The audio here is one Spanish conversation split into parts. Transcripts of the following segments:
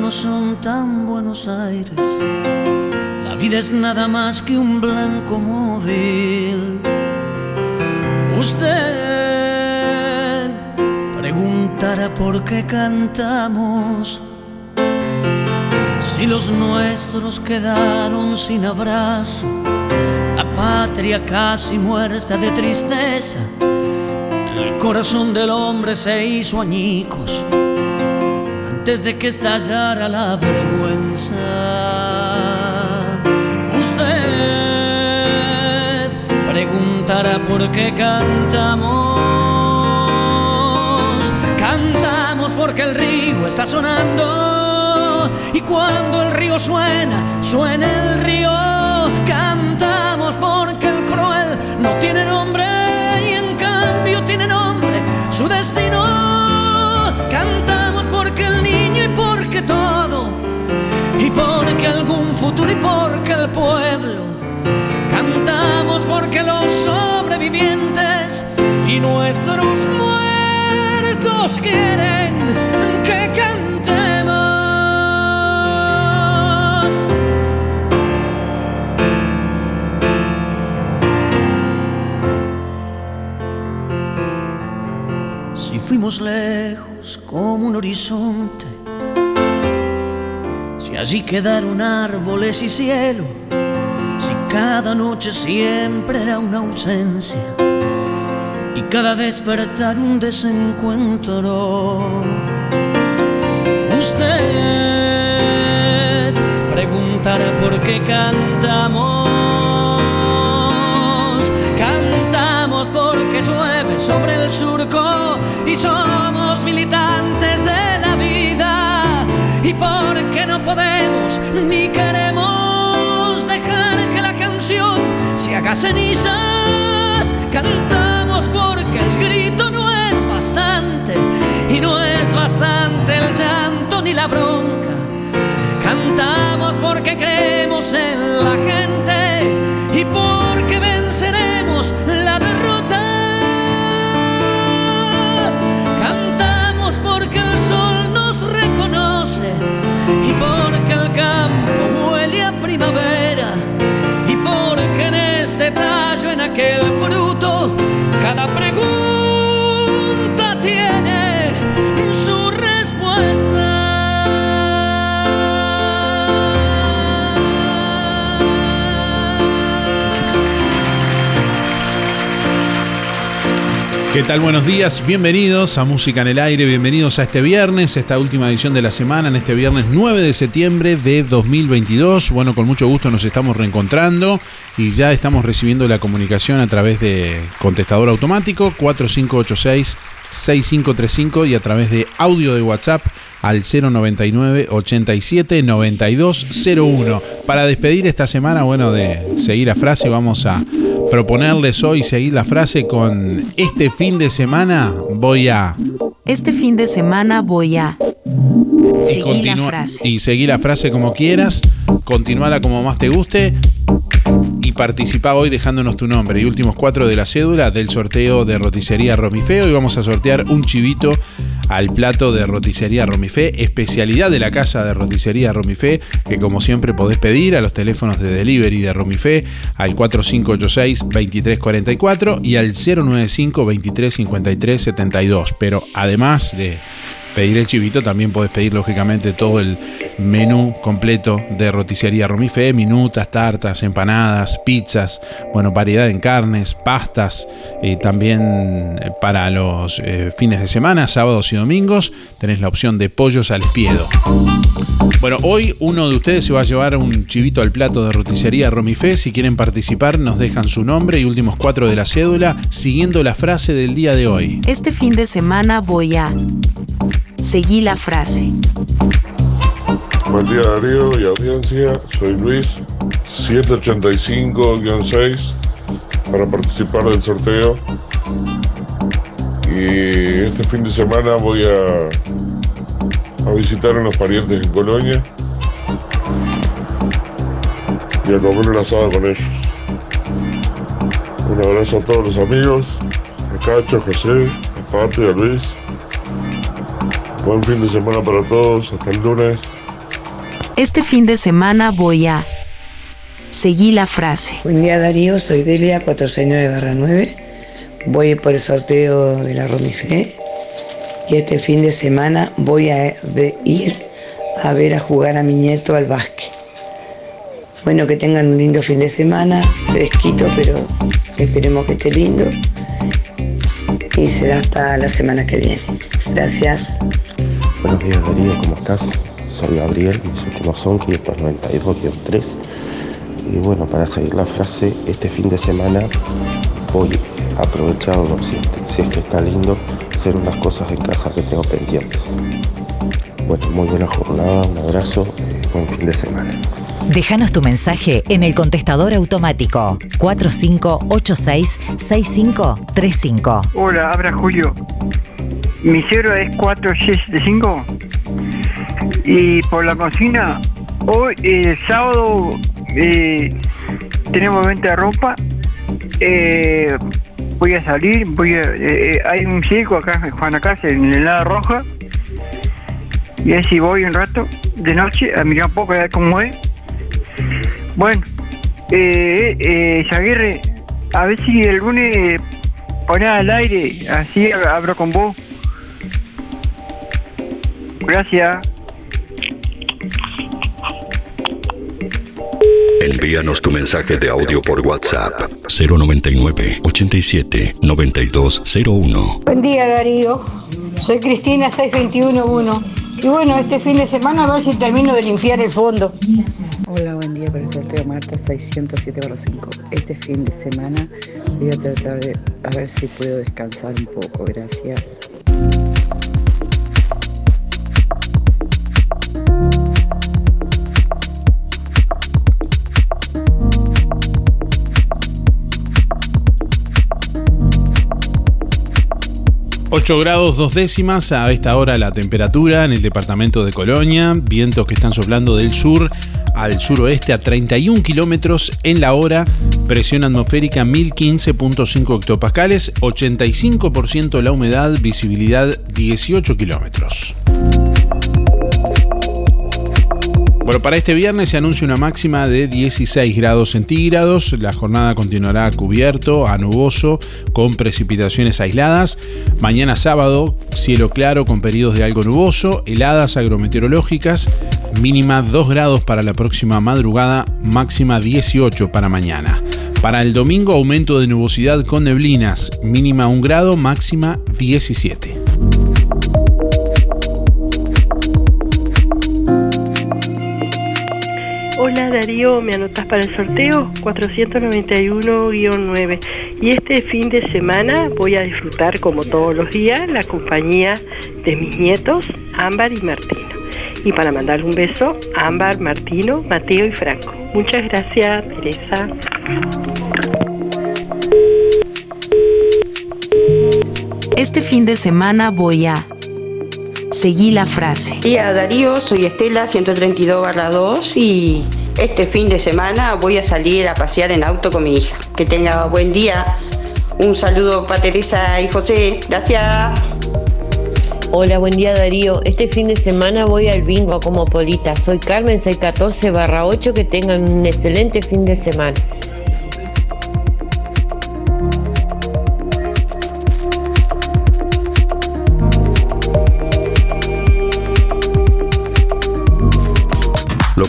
No son tan buenos aires. La vida es nada más que un blanco móvil. Usted preguntará por qué cantamos. Si los nuestros quedaron sin abrazo, la patria casi muerta de tristeza, el corazón del hombre se hizo añicos antes de que estallara la vergüenza. Usted preguntará por qué cantamos. Cantamos porque el río está sonando. Y cuando el río suena, suena el río. Cantamos porque el cruel no tiene nombre y en cambio tiene nombre su destino. Algún futuro y porque el pueblo. Cantamos porque los sobrevivientes y nuestros muertos quieren que cantemos. Si fuimos lejos como un horizonte, allí quedaron árboles y cielo, si cada noche siempre era una ausencia y cada despertar un desencuentro. Usted preguntará por qué cantamos. Cantamos porque llueve sobre el surco y somos ni queremos dejar que la canción se haga cenizas. Cantamos porque el grito no es bastante y no es bastante el llanto ni la bronca. Cantamos porque creemos en la gente y porque venceremos la y porque en este tallo, en aquel fruto, cada pregunta ¿Qué tal? Buenos días, bienvenidos a Música en el Aire, bienvenidos a este viernes, esta última edición de la semana, en este viernes 9 de septiembre de 2022. Bueno, con mucho gusto nos estamos reencontrando y ya estamos recibiendo la comunicación a través de contestador automático 4586 6535 y a través de audio de WhatsApp al 099 87 9201. Para despedir esta semana, bueno, de seguir la frase, vamos a proponerles hoy seguir la frase con este fin de semana voy a... Este fin de semana voy a... Y, Seguir la frase. y seguir la frase como quieras, continuala como más te guste y participa hoy dejándonos tu nombre y últimos cuatro de la cédula del sorteo de roticería Romifeo y vamos a sortear un chivito al plato de roticería Romifé, especialidad de la casa de roticería Romifé, que como siempre podés pedir a los teléfonos de delivery de Romifé al 4586-2344 y al 095-2353-72. Pero además de pedir el chivito, también podés pedir lógicamente todo el menú completo de roticería Romifé, minutas, tartas, empanadas, pizzas, bueno, variedad en carnes, pastas, y también eh, para los eh, fines de semana, sábados y domingos, tenés la opción de pollos al espiedo. Bueno, hoy uno de ustedes se va a llevar un chivito al plato de roticería Romifé. Si quieren participar, nos dejan su nombre y últimos cuatro de la cédula, siguiendo la frase del día de hoy. Este fin de semana voy a... Seguí la frase. Buen día Darío y audiencia, soy Luis, 785-6 para participar del sorteo. Y este fin de semana voy a, a visitar a unos parientes en Colonia y a comer un asado con ellos. Un abrazo a todos los amigos, a Cacho, a José, a Pati, a Luis. Buen fin de semana para todos, hasta el lunes. Este fin de semana voy a... Seguí la frase. Buen día Darío, soy Delia 469-9. Voy por el sorteo de la Romifé y este fin de semana voy a ir a ver a jugar a mi nieto al básquet. Bueno, que tengan un lindo fin de semana, fresquito, pero esperemos que esté lindo. Y será hasta la semana que viene. Gracias. Buenos días Darío, ¿cómo estás? Soy Gabriel, mis últimos son 592-3. Y bueno, para seguir la frase, este fin de semana voy a aprovechar lo siguiente, si es que está lindo, hacer unas cosas en casa que tengo pendientes. Bueno, muy buena jornada, un abrazo, eh, buen fin de semana. Déjanos tu mensaje en el contestador automático 4586-6535. Hola, habla Julio. Mi cero es 4675 y por la cocina, hoy, eh, sábado, eh, tenemos venta de ropa. Eh, voy a salir, voy a, eh, hay un circo acá en Juana Cáceres, en el lado roja. Y ahí si voy un rato de noche a mirar un poco a ver cómo es. Bueno, eh, eh, a ver si el lunes ponés al aire, así hablo con vos. Gracias. Envíanos tu mensaje de audio por WhatsApp 099 87 9201. Buen día Darío, soy Cristina 6211 y bueno, este fin de semana a ver si termino de limpiar el fondo. Hola, buen día para el sorteo Marta 607-5. Este fin de semana voy a tratar de a ver si puedo descansar un poco. Gracias. 8 grados dos décimas a esta hora la temperatura en el departamento de Colonia, vientos que están soplando del sur al suroeste a 31 kilómetros en la hora, presión atmosférica 1015.5 hectopascales, 85% la humedad, visibilidad 18 kilómetros. Bueno, para este viernes se anuncia una máxima de 16 grados centígrados. La jornada continuará cubierto, a nuboso, con precipitaciones aisladas. Mañana sábado, cielo claro con periodos de algo nuboso, heladas agrometeorológicas, mínima 2 grados para la próxima madrugada, máxima 18 para mañana. Para el domingo, aumento de nubosidad con neblinas, mínima 1 grado, máxima 17. Hola Darío, ¿me anotas para el sorteo? 491-9. Y este fin de semana voy a disfrutar como todos los días la compañía de mis nietos, Ámbar y Martino. Y para mandarle un beso, Ámbar, Martino, Mateo y Franco. Muchas gracias, Teresa. Este fin de semana voy a... Seguí la frase. Día Darío, soy Estela 132 2 y este fin de semana voy a salir a pasear en auto con mi hija. Que tenga buen día. Un saludo para Teresa y José. Gracias. Hola, buen día Darío. Este fin de semana voy al bingo a Comopolita. Soy Carmen 614 barra 8. Que tengan un excelente fin de semana.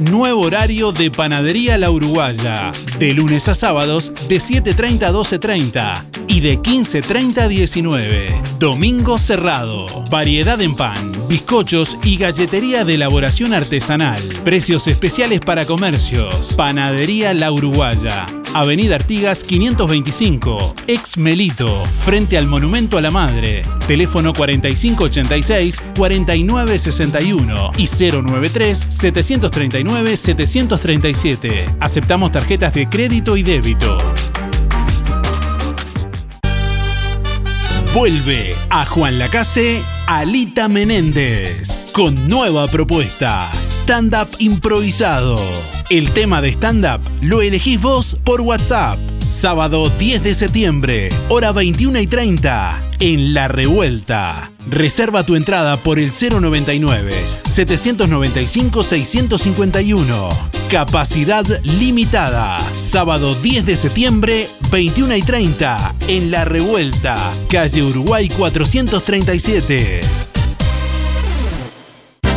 Nuevo horario de Panadería La Uruguaya. De lunes a sábados de 7.30 a 12.30 y de 15.30 a 19. Domingo cerrado. Variedad en pan, bizcochos y galletería de elaboración artesanal. Precios especiales para comercios. Panadería La Uruguaya. Avenida Artigas 525, ex Melito, frente al Monumento a la Madre. Teléfono 4586-4961 y 093-739-737. Aceptamos tarjetas de crédito y débito. Vuelve a Juan Lacase Alita Menéndez con nueva propuesta, stand-up improvisado. El tema de stand-up lo elegís vos por WhatsApp. Sábado 10 de septiembre, hora 21 y 30, en La Revuelta. Reserva tu entrada por el 099-795-651. Capacidad limitada. Sábado 10 de septiembre, 21 y 30, en La Revuelta, calle Uruguay 437.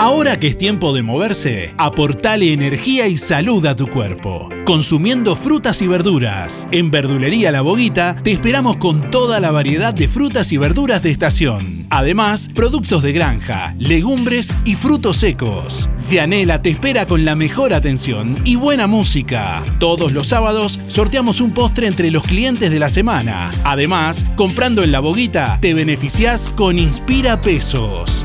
Ahora que es tiempo de moverse, aportale energía y salud a tu cuerpo. Consumiendo frutas y verduras. En Verdulería La Boguita te esperamos con toda la variedad de frutas y verduras de estación. Además, productos de granja, legumbres y frutos secos. Cianela te espera con la mejor atención y buena música. Todos los sábados sorteamos un postre entre los clientes de la semana. Además, comprando en La Boguita te beneficias con Inspira Pesos.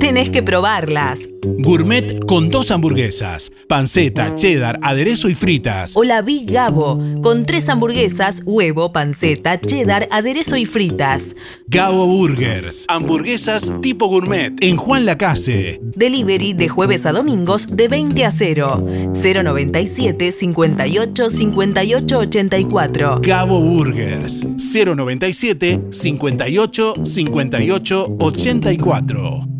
Tenés que probarlas. Gourmet con dos hamburguesas, panceta, cheddar, aderezo y fritas. O la Big Gabo, con tres hamburguesas, huevo, panceta, cheddar, aderezo y fritas. Gabo Burgers, hamburguesas tipo gourmet en Juan Lacase. Delivery de jueves a domingos de 20 a 0. 097 58 58 84. Gabo Burgers, 097 58 58 84.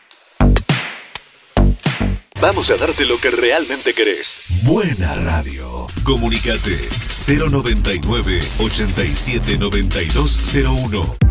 Vamos a darte lo que realmente querés. Buena radio. Comunicate 099 87 9201.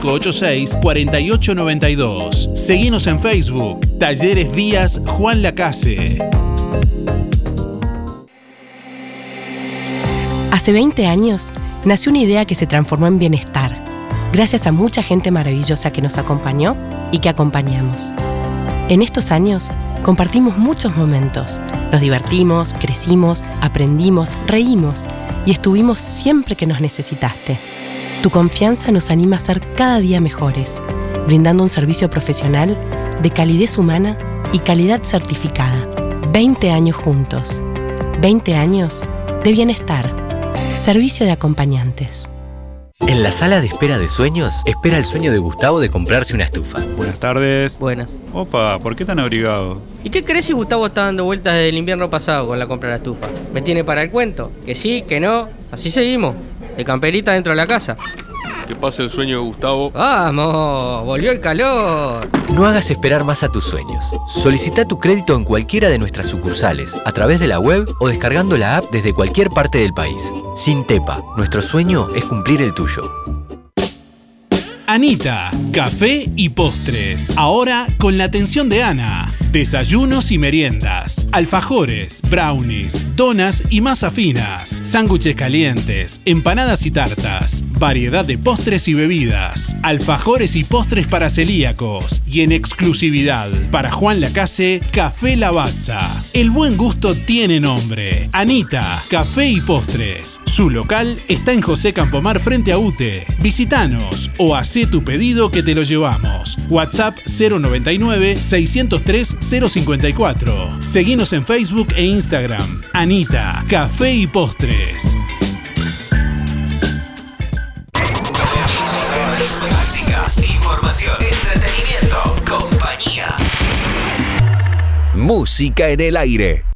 4892. Seguimos en Facebook. Talleres Díaz Juan Lacase. Hace 20 años nació una idea que se transformó en bienestar, gracias a mucha gente maravillosa que nos acompañó y que acompañamos. En estos años compartimos muchos momentos, nos divertimos, crecimos, aprendimos, reímos y estuvimos siempre que nos necesitaste. Tu confianza nos anima a ser cada día mejores, brindando un servicio profesional de calidez humana y calidad certificada. 20 años juntos. 20 años de bienestar. Servicio de acompañantes. En la sala de espera de sueños, espera el sueño de Gustavo de comprarse una estufa. Buenas tardes. Buenas. Opa, ¿por qué tan abrigado? ¿Y qué crees si Gustavo está dando vueltas desde el invierno pasado con la compra de la estufa? ¿Me tiene para el cuento? Que sí, que no. Así seguimos. De camperita dentro de la casa. Que pase el sueño de Gustavo. ¡Vamos! ¡Volvió el calor! No hagas esperar más a tus sueños. Solicita tu crédito en cualquiera de nuestras sucursales, a través de la web o descargando la app desde cualquier parte del país. Sin Tepa, nuestro sueño es cumplir el tuyo. Anita, café y postres. Ahora con la atención de Ana. Desayunos y meriendas, alfajores, brownies, donas y masa finas, sándwiches calientes, empanadas y tartas, variedad de postres y bebidas, alfajores y postres para celíacos y en exclusividad para Juan Lacase, Café Lavazza. El buen gusto tiene nombre. Anita, Café y Postres. Su local está en José Campomar frente a UTE. Visítanos o haz tu pedido que te lo llevamos. WhatsApp 099 603 054. Seguinos en Facebook e Instagram. Anita, Café y Postres. Músicas, información, entretenimiento, compañía. Música en el aire.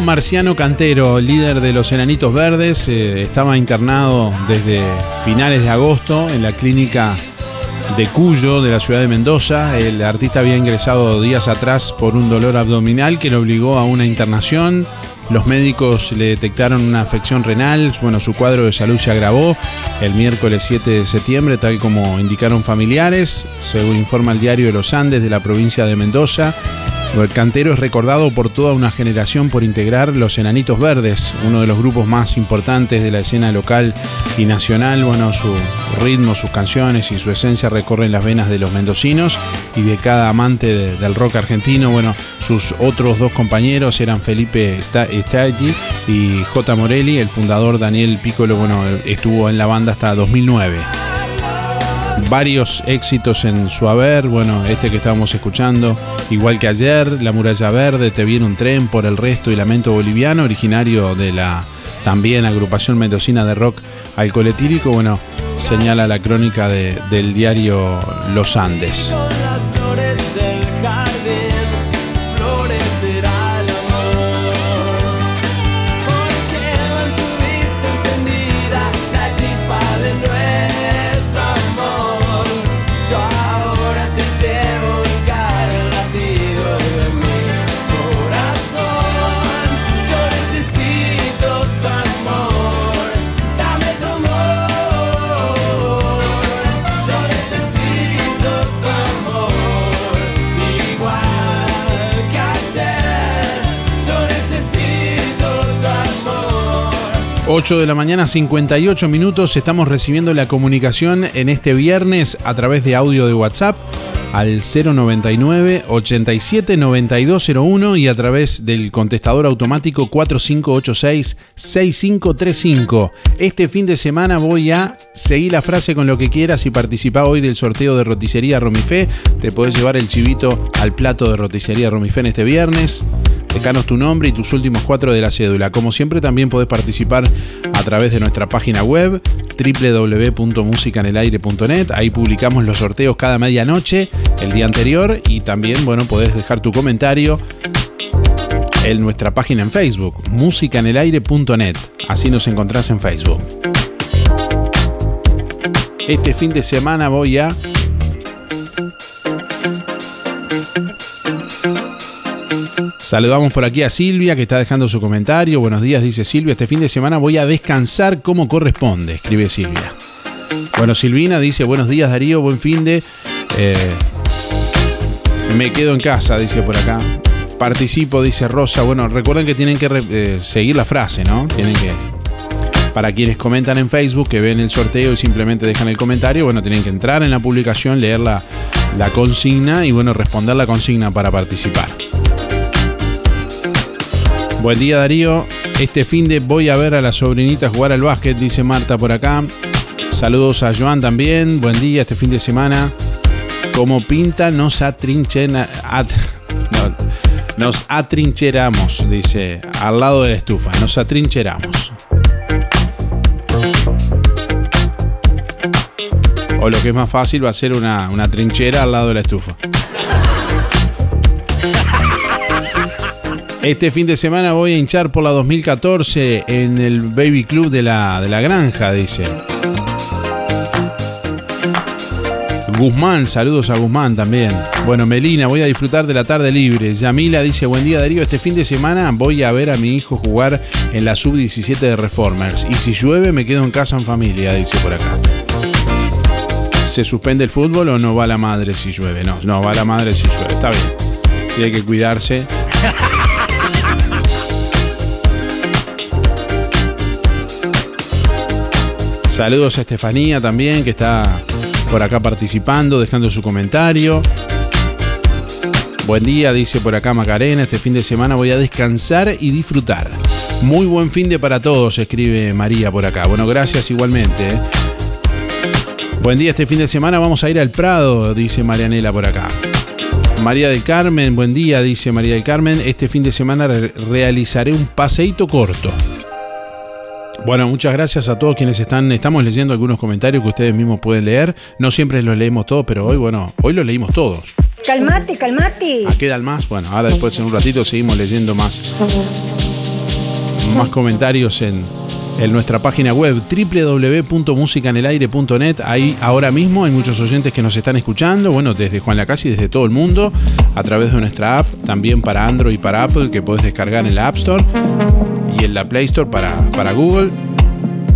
Marciano Cantero, líder de los Enanitos Verdes. eh, estaba internado desde finales de agosto en la clínica de Cuyo, de la ciudad de Mendoza. El artista había ingresado días atrás por un dolor abdominal que le obligó a una internación. Los médicos le detectaron una afección renal. Bueno, su cuadro de salud se agravó el miércoles 7 de septiembre, tal como indicaron familiares, según informa el diario de Los Andes de la provincia de Mendoza. El cantero es recordado por toda una generación por integrar Los Enanitos Verdes, uno de los grupos más importantes de la escena local y nacional. Bueno, su ritmo, sus canciones y su esencia recorren las venas de los mendocinos y de cada amante de- del rock argentino. Bueno, sus otros dos compañeros eran Felipe Staggi y J. Morelli. El fundador Daniel Piccolo, bueno, estuvo en la banda hasta 2009 varios éxitos en su haber. Bueno, este que estábamos escuchando, igual que ayer, La Muralla Verde, Te viene un tren por el resto y Lamento Boliviano, originario de la también agrupación mendocina de rock alcoholetílico. Bueno, señala la crónica de- del diario Los Andes. 8 de la mañana, 58 minutos. Estamos recibiendo la comunicación en este viernes a través de audio de WhatsApp al 099 87 9201 y a través del contestador automático 4586 6535. Este fin de semana voy a seguir la frase con lo que quieras y participa hoy del sorteo de roticería Romifé. Te podés llevar el chivito al plato de roticería Romifé en este viernes. Dejanos tu nombre y tus últimos cuatro de la cédula. Como siempre, también podés participar a través de nuestra página web www.musicanelaire.net. Ahí publicamos los sorteos cada medianoche, el día anterior, y también, bueno, podés dejar tu comentario en nuestra página en Facebook, musicanelaire.net. Así nos encontrás en Facebook. Este fin de semana voy a Saludamos por aquí a Silvia que está dejando su comentario. Buenos días, dice Silvia. Este fin de semana voy a descansar como corresponde, escribe Silvia. Bueno, Silvina dice, buenos días Darío, buen fin de... Eh, me quedo en casa, dice por acá. Participo, dice Rosa. Bueno, recuerden que tienen que eh, seguir la frase, ¿no? Tienen que... Para quienes comentan en Facebook, que ven el sorteo y simplemente dejan el comentario, bueno, tienen que entrar en la publicación, leer la, la consigna y bueno, responder la consigna para participar. Buen día Darío. Este fin de voy a ver a la sobrinita jugar al básquet, dice Marta por acá. Saludos a Joan también. Buen día este fin de semana. Como pinta nos atrinchena, at- no, nos atrincheramos, dice, al lado de la estufa. Nos atrincheramos. O lo que es más fácil va a ser una, una trinchera al lado de la estufa. Este fin de semana voy a hinchar por la 2014 en el Baby Club de la, de la Granja, dice. Guzmán, saludos a Guzmán también. Bueno, Melina, voy a disfrutar de la tarde libre. Yamila dice, buen día Darío, este fin de semana voy a ver a mi hijo jugar en la sub-17 de Reformers. Y si llueve me quedo en casa en familia, dice por acá. ¿Se suspende el fútbol o no va la madre si llueve? No, no, va la madre si llueve. Está bien. Tiene que cuidarse. Saludos a Estefanía también, que está por acá participando, dejando su comentario. Buen día, dice por acá Macarena. Este fin de semana voy a descansar y disfrutar. Muy buen fin de para todos, escribe María por acá. Bueno, gracias igualmente. ¿eh? Buen día, este fin de semana vamos a ir al Prado, dice Marianela por acá. María del Carmen, buen día, dice María del Carmen. Este fin de semana re- realizaré un paseíto corto. Bueno, muchas gracias a todos quienes están. Estamos leyendo algunos comentarios que ustedes mismos pueden leer. No siempre los leemos todos, pero hoy, bueno, hoy los leímos todos. Calmate, calmate. ¿A quedan más? Bueno, ahora después en un ratito seguimos leyendo más, más comentarios en, en nuestra página web www.musicanelaire.net. Ahí ahora mismo hay muchos oyentes que nos están escuchando, bueno, desde Juan Lacasi, desde todo el mundo, a través de nuestra app, también para Android y para Apple, que podés descargar en la App Store y en la Play Store para, para Google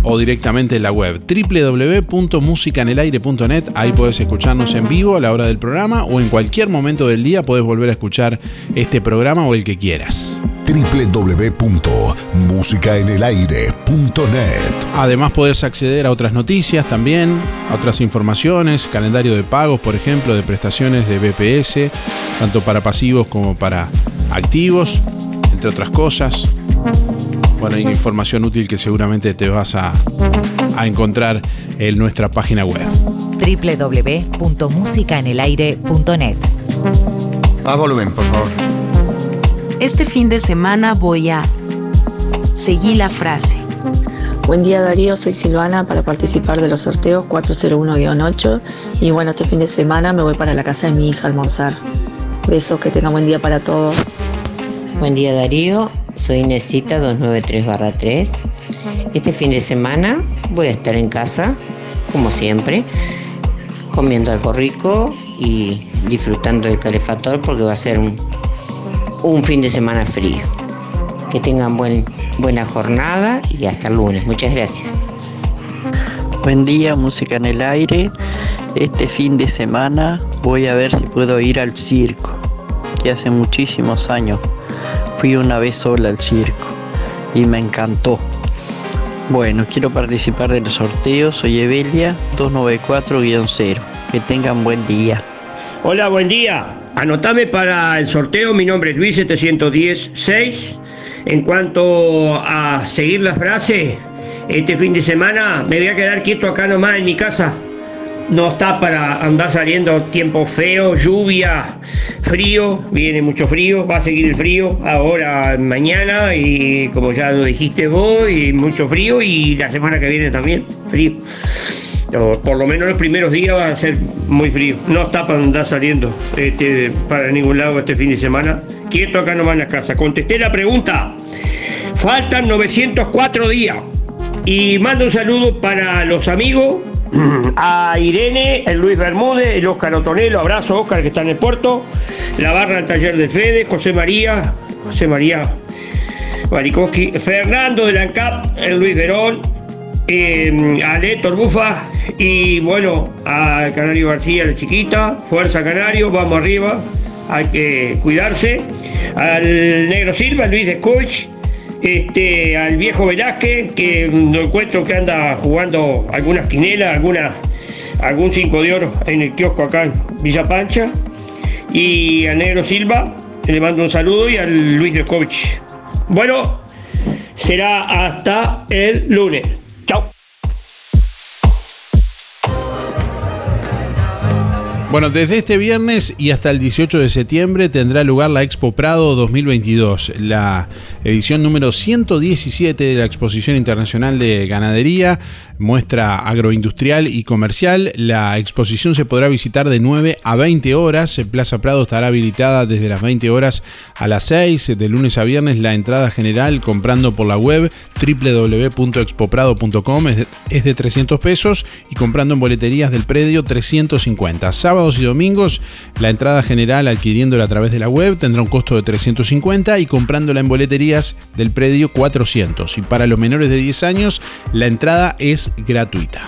o directamente en la web www.musicanelaire.net. Ahí podés escucharnos en vivo a la hora del programa o en cualquier momento del día podés volver a escuchar este programa o el que quieras www.musicaenelaire.net. Además podés acceder a otras noticias también, a otras informaciones, calendario de pagos, por ejemplo, de prestaciones de BPS, tanto para pasivos como para activos, entre otras cosas. Bueno, hay información útil que seguramente te vas a, a encontrar en nuestra página web. www.musicaenelaire.net. Más volumen, por favor. Este fin de semana voy a seguir la frase. Buen día Darío, soy Silvana para participar de los sorteos 401-8 y bueno, este fin de semana me voy para la casa de mi hija a almorzar. Besos, que tenga buen día para todos. Buen día Darío, soy Inesita 293-3. Este fin de semana voy a estar en casa, como siempre, comiendo algo rico y disfrutando del calefactor porque va a ser un, un fin de semana frío. Que tengan buen, buena jornada y hasta el lunes. Muchas gracias. Buen día, música en el aire. Este fin de semana voy a ver si puedo ir al circo, que hace muchísimos años fui una vez sola al circo y me encantó. Bueno, quiero participar del sorteo, soy Evelia 294-0. Que tengan buen día. Hola, buen día. Anotame para el sorteo, mi nombre es Luis 710-6. En cuanto a seguir la frase, este fin de semana me voy a quedar quieto acá nomás en mi casa. No está para andar saliendo tiempo feo, lluvia, frío, viene mucho frío, va a seguir el frío ahora, mañana y como ya lo dijiste vos, mucho frío y la semana que viene también, frío. O por lo menos los primeros días va a ser muy frío. No está para andar saliendo este, para ningún lado este fin de semana. Quieto acá nomás en la casa. Contesté la pregunta. Faltan 904 días. Y mando un saludo para los amigos, a Irene, el Luis Bermúdez, el Oscar Otonelo, abrazo Oscar que está en el puerto, la barra del taller del Fede, José María, José María Marikoski, Fernando de la ANCAP, el Luis Verón, eh, a Héctor Bufa y bueno, a Canario García, la chiquita, Fuerza Canario, vamos arriba, hay que cuidarse, al Negro Silva, Luis de Coach, este, al viejo Velázquez, que lo encuentro que anda jugando algunas quinelas, alguna, algún 5 de oro en el kiosco acá en Villa Pancha, y al Negro Silva, le mando un saludo, y al Luis Descovich. Bueno, será hasta el lunes. Bueno, desde este viernes y hasta el 18 de septiembre tendrá lugar la Expo Prado 2022, la edición número 117 de la Exposición Internacional de Ganadería, muestra agroindustrial y comercial. La exposición se podrá visitar de 9 a 20 horas. Plaza Prado estará habilitada desde las 20 horas a las 6, de lunes a viernes. La entrada general comprando por la web www.expoprado.com es de, es de 300 pesos y comprando en boleterías del predio 350. Sábados y domingos la entrada general adquiriéndola a través de la web tendrá un costo de 350 y comprándola en boleterías del predio 400. Y para los menores de 10 años la entrada es gratuita.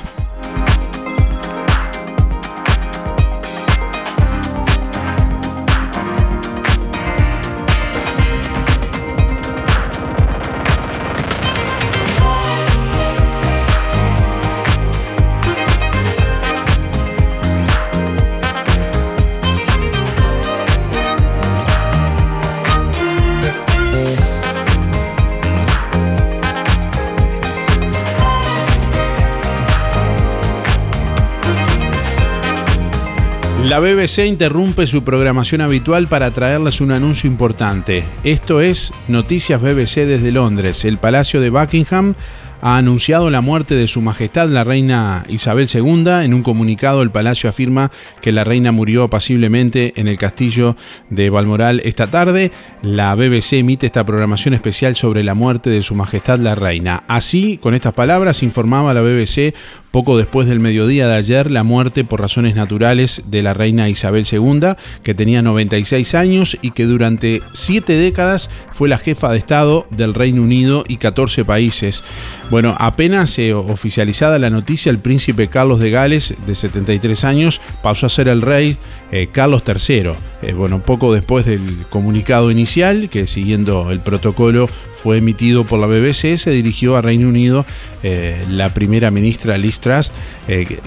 La BBC interrumpe su programación habitual para traerles un anuncio importante. Esto es Noticias BBC desde Londres. El Palacio de Buckingham ha anunciado la muerte de su majestad la reina Isabel II. En un comunicado el palacio afirma que la reina murió apaciblemente en el castillo de Balmoral esta tarde. La BBC emite esta programación especial sobre la muerte de su majestad la reina. Así, con estas palabras, informaba la BBC poco después del mediodía de ayer la muerte por razones naturales de la reina Isabel II, que tenía 96 años y que durante siete décadas fue la jefa de Estado del Reino Unido y 14 países. Bueno, apenas eh, oficializada la noticia, el príncipe Carlos de Gales, de 73 años, pasó a ser el rey eh, Carlos III. Eh, bueno, poco después del comunicado inicial, que siguiendo el protocolo fue emitido por la BBC, se dirigió a Reino Unido la primera ministra Liz Truss,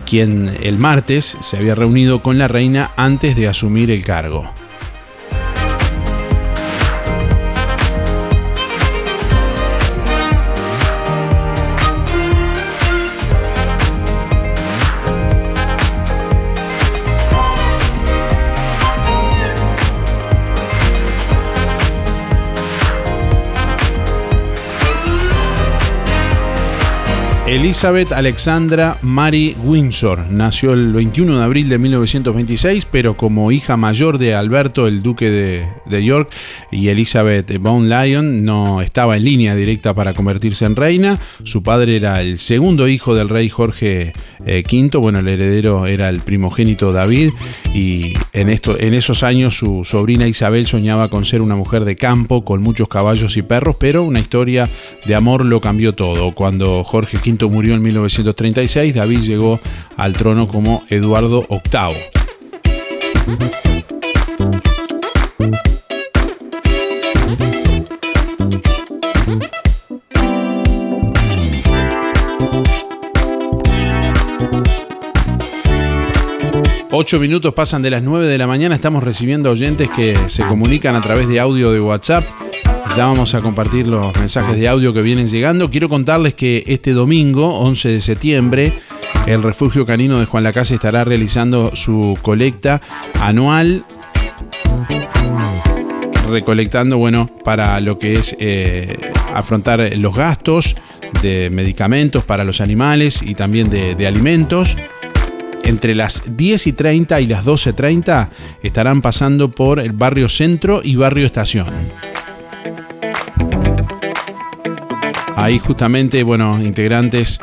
quien el martes se había reunido con la reina antes de asumir el cargo. Elizabeth Alexandra Mary Windsor nació el 21 de abril de 1926, pero como hija mayor de Alberto, el duque de, York, y Elizabeth von Lyon, no estaba en línea directa para convertirse en reina. Su padre era el segundo hijo del rey Jorge V, eh, bueno, el heredero era el primogénito David, y en, en esos años su sobrina Isabel soñaba con ser una mujer de campo, con muchos caballos y perros, pero una historia de amor lo cambió todo. Cuando Jorge V murió en 1936, David llegó al trono como Eduardo VIII. Ocho minutos pasan de las 9 de la mañana, estamos recibiendo oyentes que se comunican a través de audio de WhatsApp ya vamos a compartir los mensajes de audio que vienen llegando. Quiero contarles que este domingo, 11 de septiembre, el Refugio Canino de Juan Lacase estará realizando su colecta anual recolectando, bueno, para lo que es eh, afrontar los gastos de medicamentos para los animales y también de, de, alimentos. Entre las 10 y 30 y las 12.30 estarán pasando por el barrio Centro y barrio Estación. Ahí justamente, bueno, integrantes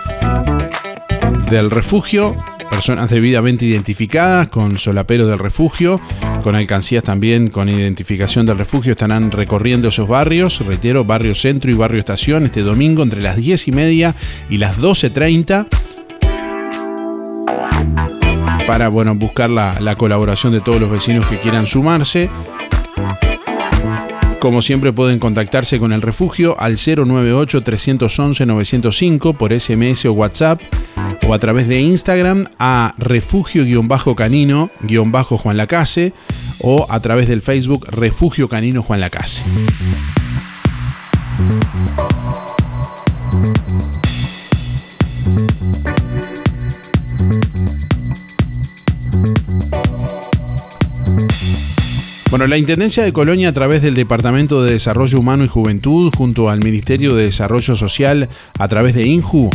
del refugio, personas debidamente identificadas con solapero del refugio, con alcancías también con identificación del refugio, estarán recorriendo esos barrios, reitero, barrio centro y barrio estación, este domingo entre las 10 y media y las 12.30 para bueno, buscar la colaboración de todos los vecinos que quieran sumarse. Como siempre pueden contactarse con el refugio al 098-311-905 por SMS o WhatsApp o a través de Instagram a refugio-canino-juan lacase o a través del Facebook Refugio Canino Juan Lacase. Bueno, la Intendencia de Colonia a través del Departamento de Desarrollo Humano y Juventud junto al Ministerio de Desarrollo Social a través de INJU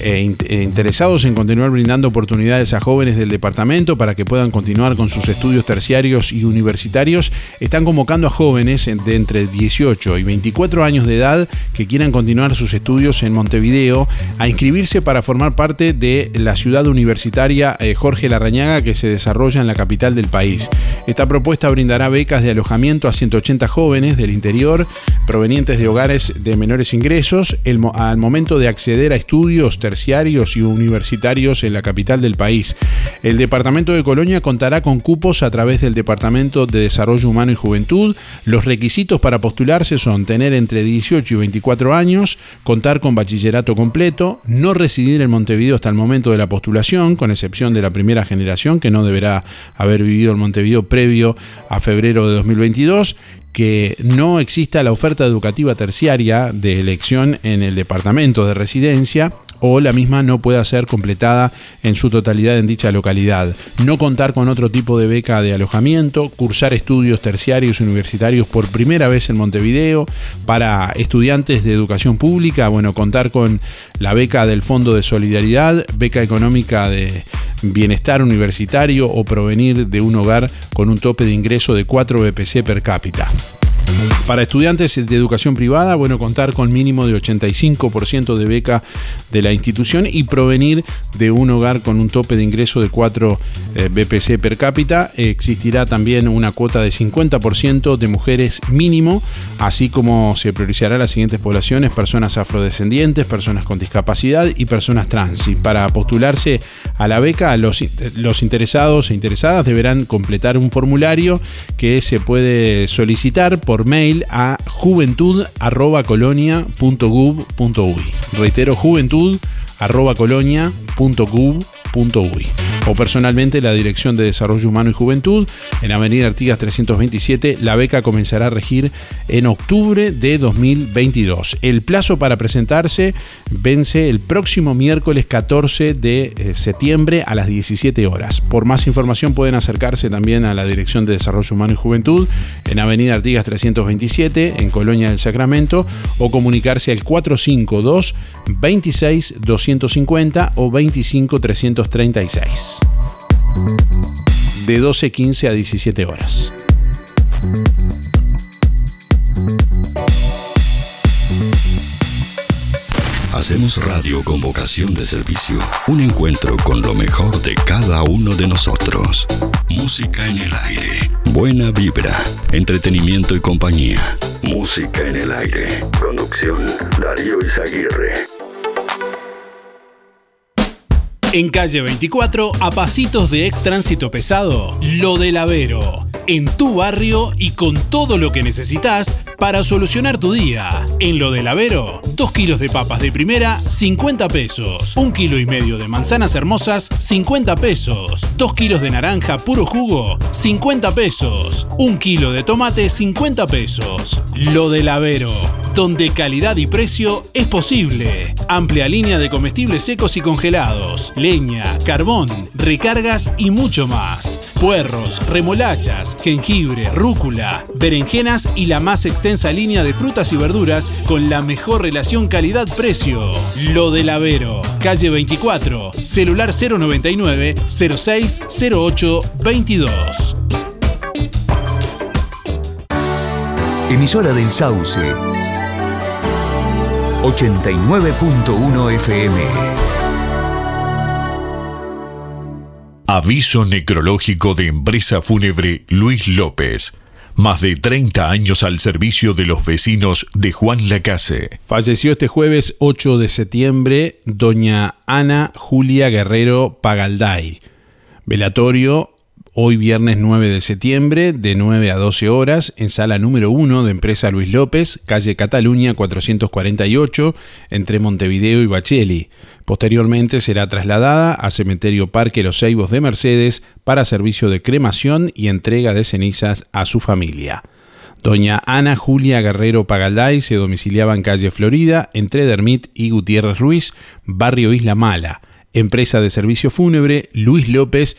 eh, interesados en continuar brindando oportunidades a jóvenes del departamento para que puedan continuar con sus estudios terciarios y universitarios, están convocando a jóvenes de entre 18 y 24 años de edad que quieran continuar sus estudios en Montevideo a inscribirse para formar parte de la ciudad universitaria eh, Jorge Larrañaga que se desarrolla en la capital del país. Esta propuesta brindará becas de alojamiento a 180 jóvenes del interior provenientes de hogares de menores ingresos al momento de acceder a estudios terciarios y universitarios en la capital del país. El departamento de Colonia contará con cupos a través del Departamento de Desarrollo Humano y Juventud. Los requisitos para postularse son tener entre 18 y 24 años, contar con bachillerato completo, no residir en Montevideo hasta el momento de la postulación, con excepción de la primera generación que no deberá haber vivido en Montevideo previo a febrero de 2022 que no exista la oferta educativa terciaria de elección en el departamento de residencia, o la misma no pueda ser completada en su totalidad en dicha localidad. No contar con otro tipo de beca de alojamiento, cursar estudios terciarios universitarios por primera vez en Montevideo, para estudiantes de educación pública, bueno, contar con la beca del Fondo de Solidaridad, beca económica de bienestar universitario o provenir de un hogar con un tope de ingreso de 4 BPC per cápita. Para estudiantes de educación privada, bueno, contar con mínimo de 85% de beca de la institución y provenir de un hogar con un tope de ingreso de 4 eh, BPC per cápita. Existirá también una cuota de 50% de mujeres mínimo, así como se priorizará las siguientes poblaciones, personas afrodescendientes, personas con discapacidad y personas trans. Y para postularse a la beca, los, los interesados e interesadas deberán completar un formulario que se puede solicitar por mail a juventud.colonia.gov.uy. Reitero, o personalmente la Dirección de Desarrollo Humano y Juventud en Avenida Artigas 327. La beca comenzará a regir en octubre de 2022. El plazo para presentarse vence el próximo miércoles 14 de eh, septiembre a las 17 horas. Por más información pueden acercarse también a la Dirección de Desarrollo Humano y Juventud en Avenida Artigas 327 en Colonia del Sacramento o comunicarse al 452 26 250 o 25 336 de 12.15 a 17 horas. Hacemos radio con vocación de servicio. Un encuentro con lo mejor de cada uno de nosotros. Música en el aire. Buena vibra. Entretenimiento y compañía. Música en el aire. Conducción. Darío Izaguirre. En calle 24, a pasitos de ex tránsito pesado, Lo del Avero. En tu barrio y con todo lo que necesitas para solucionar tu día. En Lo del Avero, 2 kilos de papas de primera, 50 pesos. 1 kilo y medio de manzanas hermosas, 50 pesos. 2 kilos de naranja puro jugo, 50 pesos. 1 kilo de tomate, 50 pesos. Lo del Avero, donde calidad y precio es posible. Amplia línea de comestibles secos y congelados leña, carbón, recargas y mucho más. Puerros, remolachas, jengibre, rúcula, berenjenas y la más extensa línea de frutas y verduras con la mejor relación calidad-precio. Lo del Avero, calle 24, celular 099 0608 22. Emisora del Sauce. 89.1 FM. Aviso necrológico de empresa fúnebre Luis López. Más de 30 años al servicio de los vecinos de Juan Lacase. Falleció este jueves 8 de septiembre doña Ana Julia Guerrero Pagalday. Velatorio hoy viernes 9 de septiembre de 9 a 12 horas en sala número 1 de empresa Luis López, calle Cataluña 448, entre Montevideo y Bacheli. Posteriormente será trasladada a Cementerio Parque Los Ceibos de Mercedes para servicio de cremación y entrega de cenizas a su familia. Doña Ana Julia Guerrero Pagalday se domiciliaba en calle Florida, entre Dermit y Gutiérrez Ruiz, barrio Isla Mala. Empresa de servicio fúnebre Luis López,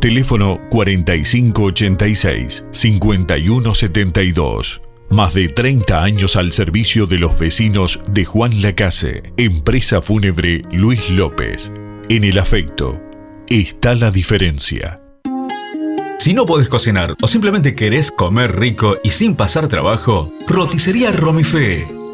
Teléfono 4586-5172. Más de 30 años al servicio de los vecinos de Juan Lacase, empresa fúnebre Luis López. En el afecto está la diferencia. Si no podés cocinar o simplemente querés comer rico y sin pasar trabajo, roticería Romifé.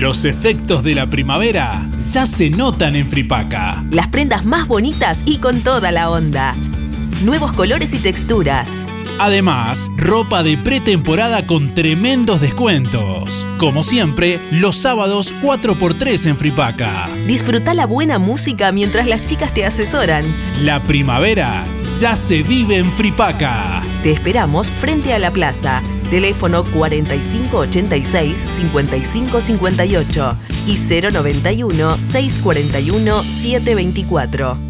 Los efectos de la primavera ya se notan en Fripaca. Las prendas más bonitas y con toda la onda. Nuevos colores y texturas. Además, ropa de pretemporada con tremendos descuentos. Como siempre, los sábados 4x3 en Fripaca. Disfruta la buena música mientras las chicas te asesoran. La primavera ya se vive en Fripaca. Te esperamos frente a la plaza. Teléfono 4586-5558 y 091-641-724.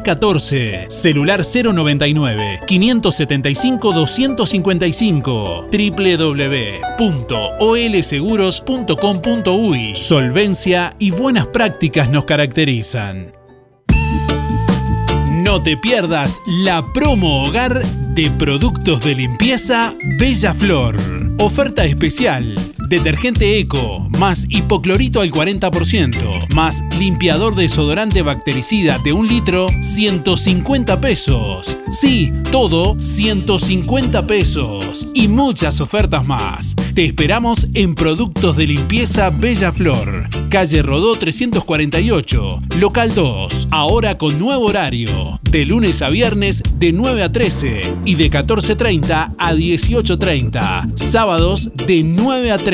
14 celular 099 575 255 www.olseguros.com.uy Solvencia y buenas prácticas nos caracterizan. No te pierdas la promo hogar de productos de limpieza Bella Flor. Oferta especial. Detergente Eco, más hipoclorito al 40%, más limpiador desodorante bactericida de un litro, 150 pesos. Sí, todo 150 pesos. Y muchas ofertas más. Te esperamos en Productos de Limpieza Bella Flor, calle Rodó 348, local 2. Ahora con nuevo horario, de lunes a viernes de 9 a 13 y de 14.30 a 18.30. Sábados de 9 a 13.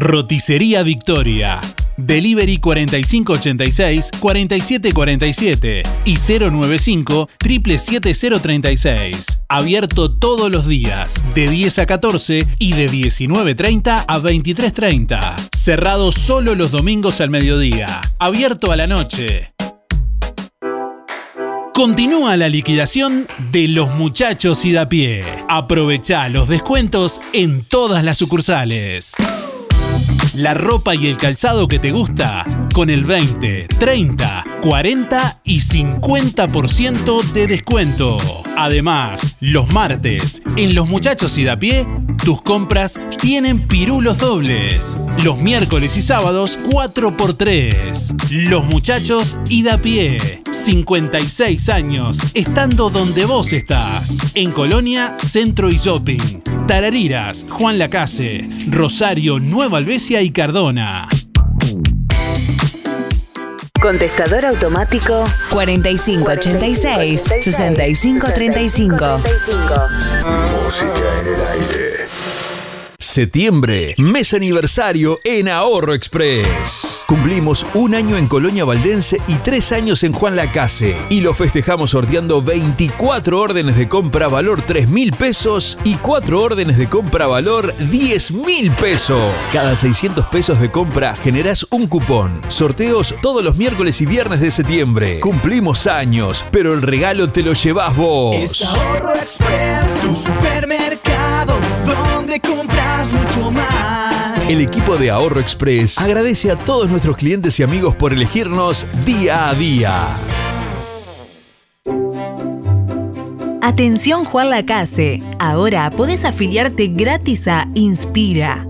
Roticería Victoria. Delivery 4586-4747 y 095 77036. Abierto todos los días, de 10 a 14 y de 19.30 a 23.30. Cerrado solo los domingos al mediodía. Abierto a la noche. Continúa la liquidación de los muchachos y da pie. Aprovecha los descuentos en todas las sucursales. La ropa y el calzado que te gusta con el 20, 30, 40 y 50% de descuento. Además, los martes, en Los Muchachos y da pie, Tus compras tienen pirulos dobles. Los miércoles y sábados 4x3. Los muchachos y da pie. 56 años, estando donde vos estás. En Colonia, Centro y Shopping. Tarariras, Juan Lacase, Rosario, Nueva Albesia y Cardona. Contestador automático 4586-6535. Música en el aire. Septiembre, mes aniversario en Ahorro Express. Cumplimos un año en Colonia Valdense y tres años en Juan Lacase. Y lo festejamos sorteando 24 órdenes de compra valor 3 mil pesos y 4 órdenes de compra valor 10 mil pesos. Cada 600 pesos de compra generás un cupón. Sorteos todos los miércoles y viernes de septiembre. Cumplimos años, pero el regalo te lo llevas vos. Es Ahorro Express, un supermercado compras mucho más. El equipo de Ahorro Express agradece a todos nuestros clientes y amigos por elegirnos día a día. Atención Juan Lacase, ahora podés afiliarte gratis a Inspira.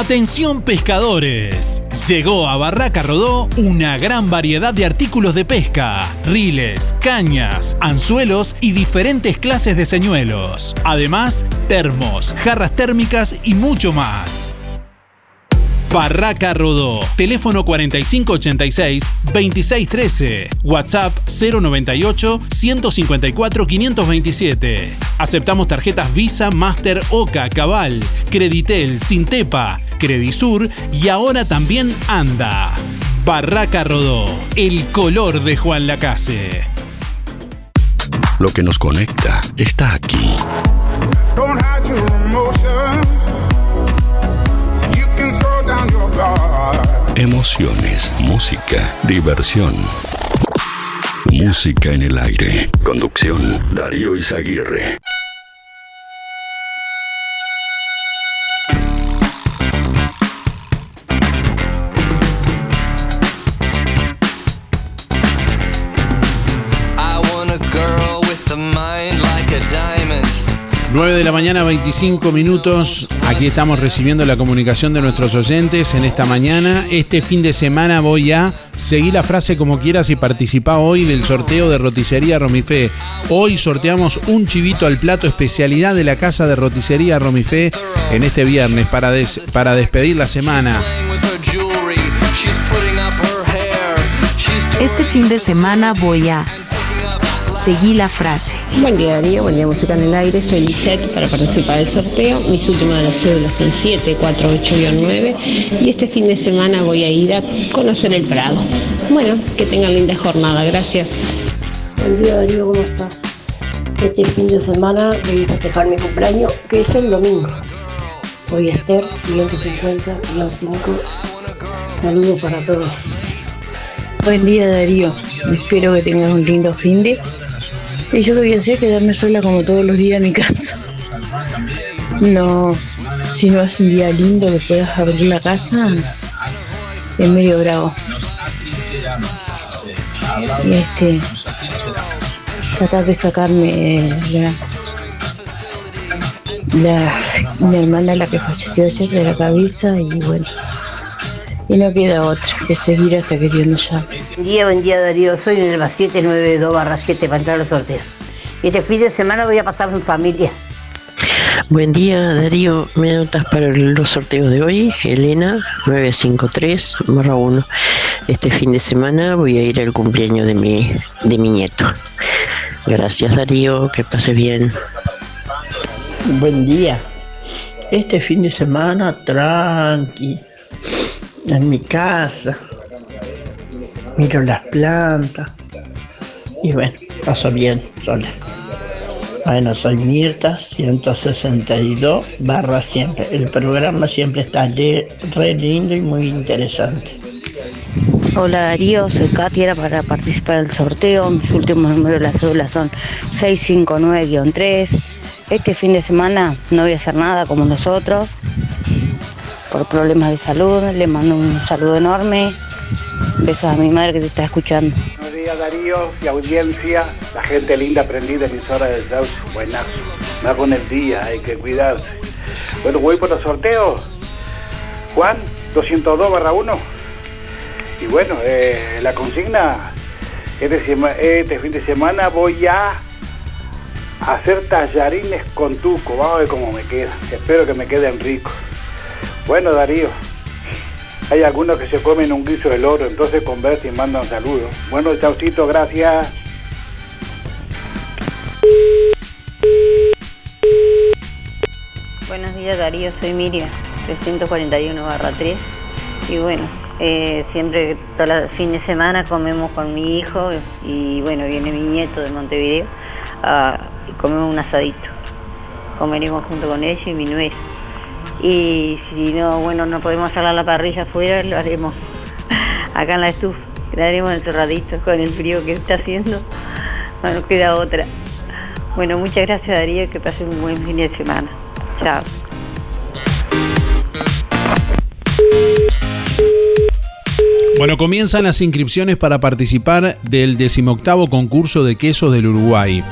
Atención pescadores, llegó a Barraca Rodó una gran variedad de artículos de pesca, riles, cañas, anzuelos y diferentes clases de señuelos. Además, termos, jarras térmicas y mucho más. Barraca Rodó, teléfono 4586-2613, WhatsApp 098 154 527. Aceptamos tarjetas Visa, Master, Oca, Cabal, Creditel, Sintepa, Credisur y ahora también Anda. Barraca Rodó, el color de Juan Lacase. Lo que nos conecta está aquí. Don't hide your emotion. Emociones, música, diversión. Música en el aire. Conducción, Darío Izaguirre. 9 de la mañana, 25 minutos. Aquí estamos recibiendo la comunicación de nuestros oyentes en esta mañana. Este fin de semana voy a seguir la frase como quieras y participa hoy del sorteo de roticería Romifé. Hoy sorteamos un chivito al plato especialidad de la casa de roticería Romifé en este viernes para, des- para despedir la semana. Este fin de semana voy a seguir la frase. Buen día Darío, buen día Música en el Aire, soy Lisette para participar del sorteo. Mis últimas de las cédulas son 748-9 y este fin de semana voy a ir a conocer el Prado. Bueno, que tengan linda jornada, gracias. Buen día Darío, ¿cómo estás? Este fin de semana voy a festejar mi cumpleaños, que es el domingo. Voy a estar 550 5. Saludos para todos. Buen día Darío, espero que tengas un lindo fin de. Y yo qué voy a hacer, quedarme sola como todos los días en mi casa. No, si no es un día lindo que puedas abrir la casa, es medio bravo. Y este, tratar de sacarme la, la, mi hermana, la que falleció ayer, de la cabeza y bueno, y no queda otra que seguir hasta que Dios nos llame. Buen día, buen día Darío. Soy Nelva 792 barra 7 para entrar a los sorteos. Y este fin de semana voy a pasar en familia. Buen día Darío, me anotas para los sorteos de hoy, Elena 953 barra 1. Este fin de semana voy a ir al cumpleaños de mi, de mi nieto. Gracias Darío, que pase bien. Buen día. Este fin de semana tranqui, en mi casa. Miro las plantas y bueno, paso bien sola. Bueno, soy Mirta 162 barra siempre. El programa siempre está re lindo y muy interesante. Hola Darío, soy Katy, era para participar del sorteo. Mis últimos números de la cédula son 659-3. Este fin de semana no voy a hacer nada como nosotros por problemas de salud. Le mando un saludo enorme. Besos a mi madre que te está escuchando. Buenos días Darío y audiencia, la gente linda prendida, emisora del Sauce, buenazo. Hago en el día, hay que cuidarse. Bueno, voy por los sorteos. Juan, 202 barra 1. Y bueno, eh, la consigna, este, este fin de semana voy a hacer tallarines con tuco. Vamos a ver cómo me queda. Espero que me queden ricos. Bueno, Darío, hay algunos que se comen un guiso del oro, entonces conversen y mandan saludos. Bueno, chaucito, gracias. Buenos días Darío, soy Miriam, 341 barra 3 y bueno, eh, siempre todo el fin de semana comemos con mi hijo y bueno, viene mi nieto de Montevideo ah, y comemos un asadito. Comeremos junto con ellos y mi nuera. Y si no, bueno, no podemos salir a la parrilla afuera, lo haremos acá en la estufa. Le haremos encerraditos con el frío que está haciendo. No nos queda otra. Bueno, muchas gracias Darío, que pasen un buen fin de semana. Chao. Bueno, comienzan las inscripciones para participar del decimoctavo concurso de quesos del Uruguay.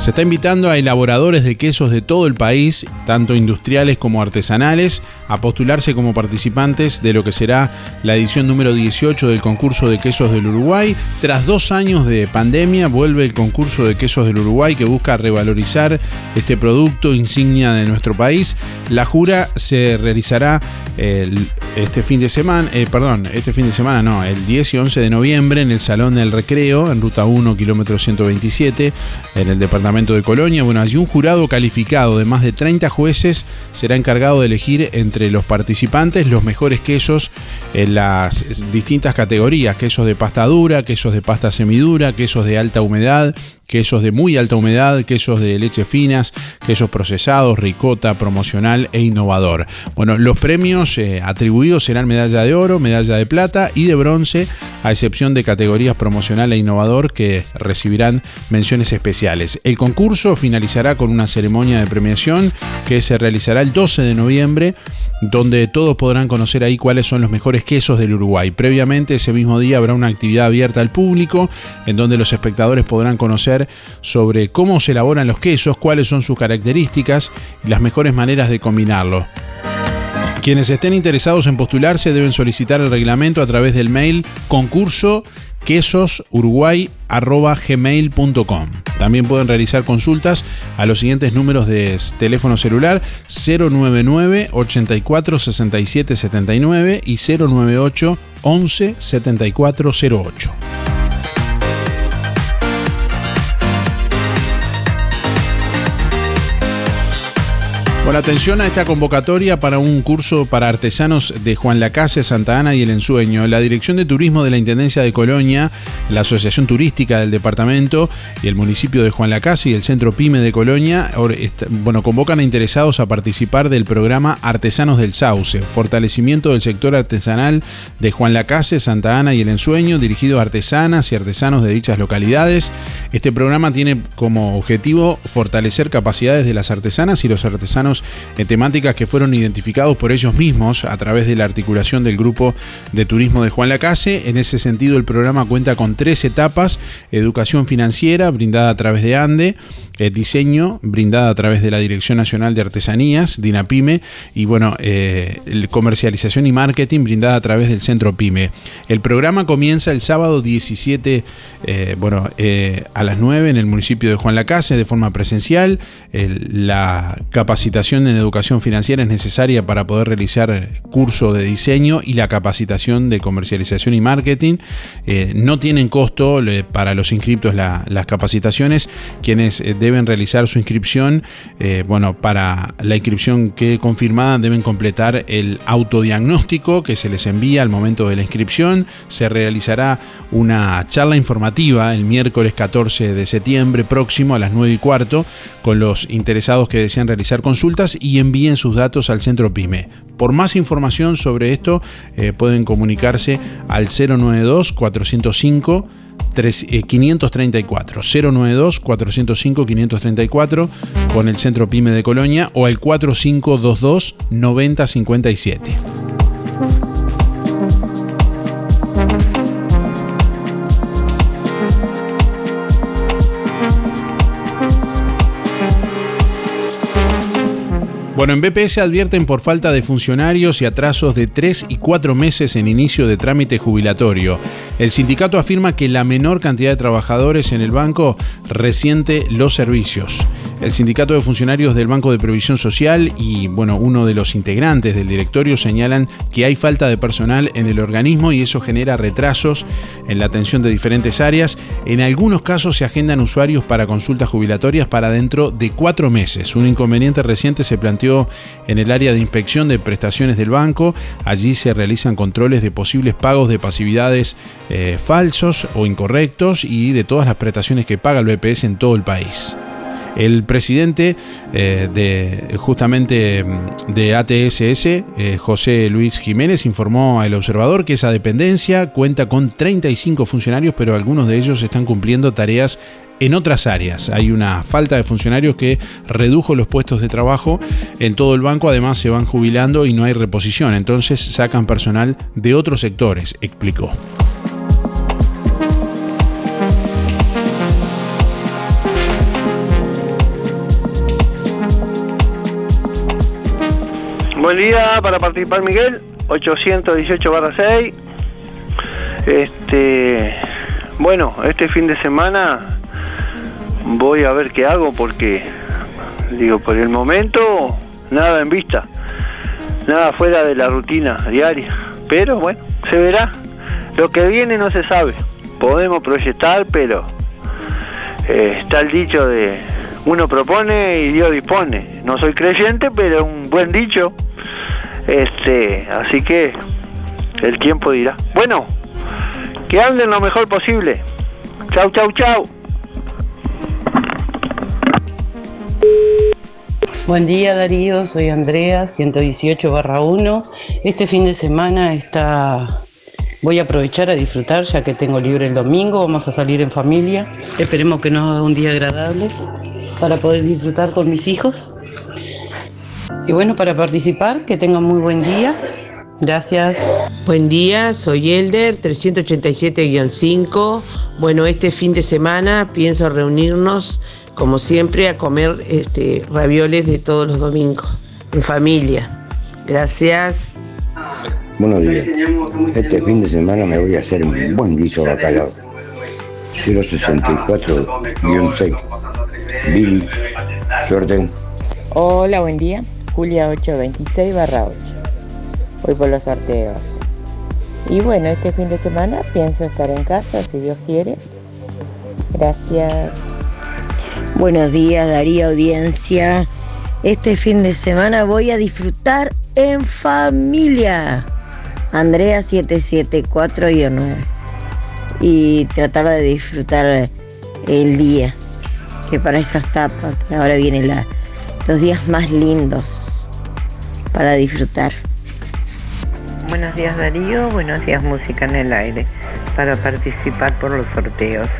Se está invitando a elaboradores de quesos de todo el país, tanto industriales como artesanales, a postularse como participantes de lo que será la edición número 18 del concurso de quesos del Uruguay. Tras dos años de pandemia, vuelve el concurso de quesos del Uruguay que busca revalorizar este producto insignia de nuestro país. La jura se realizará el- este fin de semana, eh, perdón, este fin de semana no, el 10 y 11 de noviembre en el Salón del Recreo, en Ruta 1, kilómetro 127, en el departamento de Colonia. Bueno, allí un jurado calificado de más de 30 jueces será encargado de elegir entre los participantes los mejores quesos en las distintas categorías, quesos de pasta dura, quesos de pasta semidura, quesos de alta humedad, quesos de muy alta humedad, quesos de leche finas, quesos procesados, ricota, promocional e innovador. Bueno, los premios eh, atribuidos serán medalla de oro, medalla de plata y de bronce, a excepción de categorías promocional e innovador que recibirán menciones especiales. El concurso finalizará con una ceremonia de premiación que se realizará el 12 de noviembre donde todos podrán conocer ahí cuáles son los mejores quesos del Uruguay. Previamente ese mismo día habrá una actividad abierta al público en donde los espectadores podrán conocer sobre cómo se elaboran los quesos, cuáles son sus características y las mejores maneras de combinarlos. Quienes estén interesados en postularse deben solicitar el reglamento a través del mail concurso quesosuruguay.gmail.com. También pueden realizar consultas a los siguientes números de teléfono celular 099 84 67 79 y 098 11 74 08. Bueno, atención a esta convocatoria para un curso para artesanos de Juan Lacase, Santa Ana y El Ensueño. La Dirección de Turismo de la Intendencia de Colonia, la Asociación Turística del Departamento y el municipio de Juan Lacase y el Centro Pyme de Colonia, bueno, convocan a interesados a participar del programa Artesanos del Sauce, fortalecimiento del sector artesanal de Juan Lacase, Santa Ana y El Ensueño, dirigido a artesanas y artesanos de dichas localidades. Este programa tiene como objetivo fortalecer capacidades de las artesanas y los artesanos en temáticas que fueron identificados por ellos mismos a través de la articulación del grupo de turismo de Juan Lacase. En ese sentido, el programa cuenta con tres etapas: educación financiera, brindada a través de ANDE, eh, diseño, brindada a través de la Dirección Nacional de Artesanías, DINAPYME, y bueno, eh, comercialización y marketing, brindada a través del Centro PYME. El programa comienza el sábado 17, eh, bueno, a las 9 en el municipio de Juan Lacase de forma presencial. la capacitación en educación financiera es necesaria para poder realizar curso de diseño y la capacitación de comercialización y marketing. no tienen costo para los inscriptos las capacitaciones, quienes deben realizar su inscripción. Eh, bueno, para la inscripción que confirmada deben completar el autodiagnóstico que se les envía al momento de la inscripción. Se realizará una charla informativa el miércoles 14 de septiembre próximo a las 9 y cuarto con los interesados que desean realizar consultas y envíen sus datos al centro PYME. Por más información sobre esto eh, pueden comunicarse al 092 405 534 092 405 534 con el Centro Pyme de Colonia o al 4522 9057. Bueno, en BPS advierten por falta de funcionarios y atrasos de 3 y 4 meses en inicio de trámite jubilatorio. El sindicato afirma que la menor cantidad de trabajadores en el banco resiente los servicios. El sindicato de funcionarios del Banco de Previsión Social y bueno, uno de los integrantes del directorio señalan que hay falta de personal en el organismo y eso genera retrasos en la atención de diferentes áreas. En algunos casos se agendan usuarios para consultas jubilatorias para dentro de cuatro meses. Un inconveniente reciente se planteó en el área de inspección de prestaciones del banco. Allí se realizan controles de posibles pagos de pasividades eh, falsos o incorrectos y de todas las prestaciones que paga el BPS en todo el país. El presidente eh, de justamente mm, de ATSS, eh, José Luis Jiménez, informó al observador que esa dependencia cuenta con 35 funcionarios, pero algunos de ellos están cumpliendo tareas en otras áreas. Hay una falta de funcionarios que redujo los puestos de trabajo en todo el banco, además se van jubilando y no hay reposición, entonces sacan personal de otros sectores, explicó. Buen día para participar Miguel, 818 barra 6. Este, bueno, este fin de semana voy a ver qué hago porque, digo, por el momento, nada en vista, nada fuera de la rutina diaria. Pero bueno, se verá. Lo que viene no se sabe. Podemos proyectar, pero eh, está el dicho de uno propone y Dios dispone. No soy creyente, pero un buen dicho. Este, así que el tiempo dirá. Bueno, que anden lo mejor posible. Chau, chau, chau. Buen día Darío, soy Andrea, 118 barra 1. Este fin de semana está... Voy a aprovechar a disfrutar ya que tengo libre el domingo, vamos a salir en familia. Esperemos que nos haga un día agradable para poder disfrutar con mis hijos. Y bueno, para participar, que tengan muy buen día. Gracias. Buen día, soy Elder, 387-5. Bueno, este fin de semana pienso reunirnos, como siempre, a comer este, ravioles de todos los domingos, en familia. Gracias. Buenos días. Este fin de semana me voy a hacer un buen guiso bacalao. 064-6. Billy, suerte. Hola, buen día. Julia 826 barra 8. Voy por los sorteos. Y bueno, este fin de semana pienso estar en casa, si Dios quiere. Gracias. Buenos días, Daría Audiencia. Este fin de semana voy a disfrutar en familia. Andrea 774-9. Y tratar de disfrutar el día que para eso está, ahora vienen los días más lindos para disfrutar. Buenos días Darío, buenos días Música en el Aire, para participar por los sorteos.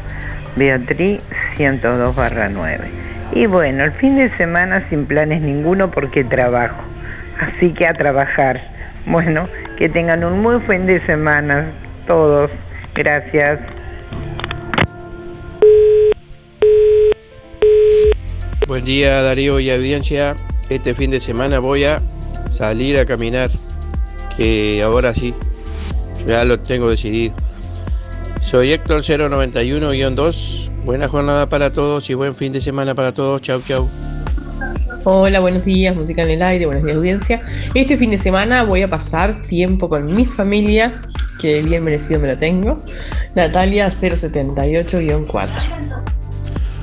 Beatriz 302 9. Y bueno, el fin de semana sin planes ninguno porque trabajo. Así que a trabajar. Bueno, que tengan un muy fin de semana todos. Gracias. Buen día Darío y audiencia. Este fin de semana voy a salir a caminar. Que ahora sí, ya lo tengo decidido. Soy Héctor 091-2. Buena jornada para todos y buen fin de semana para todos. Chau, chau. Hola, buenos días, música en el aire, buenos días audiencia. Este fin de semana voy a pasar tiempo con mi familia, que bien merecido me lo tengo. Natalia 078-4.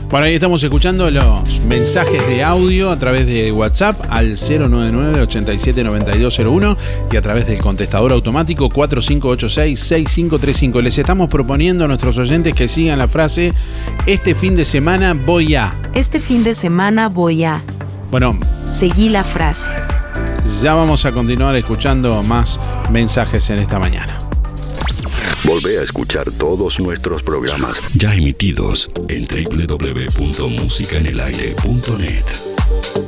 Por ahí estamos escuchando los mensajes de audio a través de WhatsApp al 099-879201 y a través del contestador automático 4586-6535. Les estamos proponiendo a nuestros oyentes que sigan la frase, este fin de semana voy a... Este fin de semana voy a... Bueno, Seguí la frase. ya vamos a continuar escuchando más mensajes en esta mañana. Volvé a escuchar todos nuestros programas ya emitidos en www.musicaenelaire.net.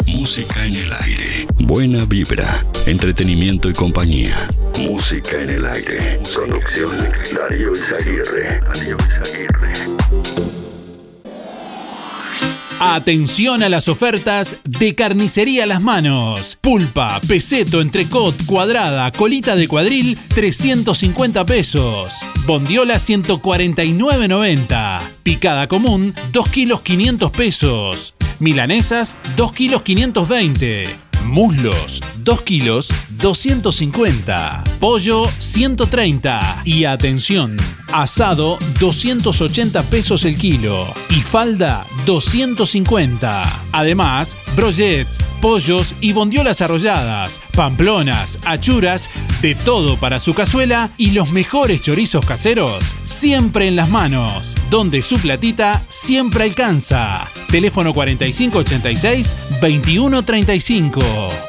Música en el aire. Buena vibra, entretenimiento y compañía. Música en el aire. Producción Darío Izaguirre. Darío Izaguirre. Atención a las ofertas de Carnicería Las Manos. Pulpa, peseto, entrecot, cuadrada, colita de cuadril, 350 pesos. Bondiola, 149,90. Picada común, 2 kilos 500 pesos. Milanesas, 2 kilos 520. Muslos, 2 kilos 250. Pollo, 130. Y atención, asado, 280 pesos el kilo. Y falda, 250. Además, brochets, pollos y bondiolas arrolladas, pamplonas, achuras, de todo para su cazuela y los mejores chorizos caseros, siempre en las manos, donde su platita siempre alcanza. Teléfono 4586-2135.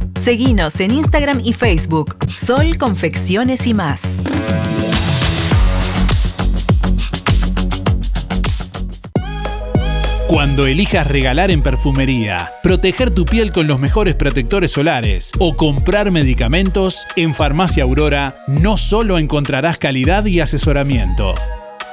Seguinos en Instagram y Facebook. Sol Confecciones y más. Cuando elijas regalar en perfumería, proteger tu piel con los mejores protectores solares o comprar medicamentos, en Farmacia Aurora no solo encontrarás calidad y asesoramiento.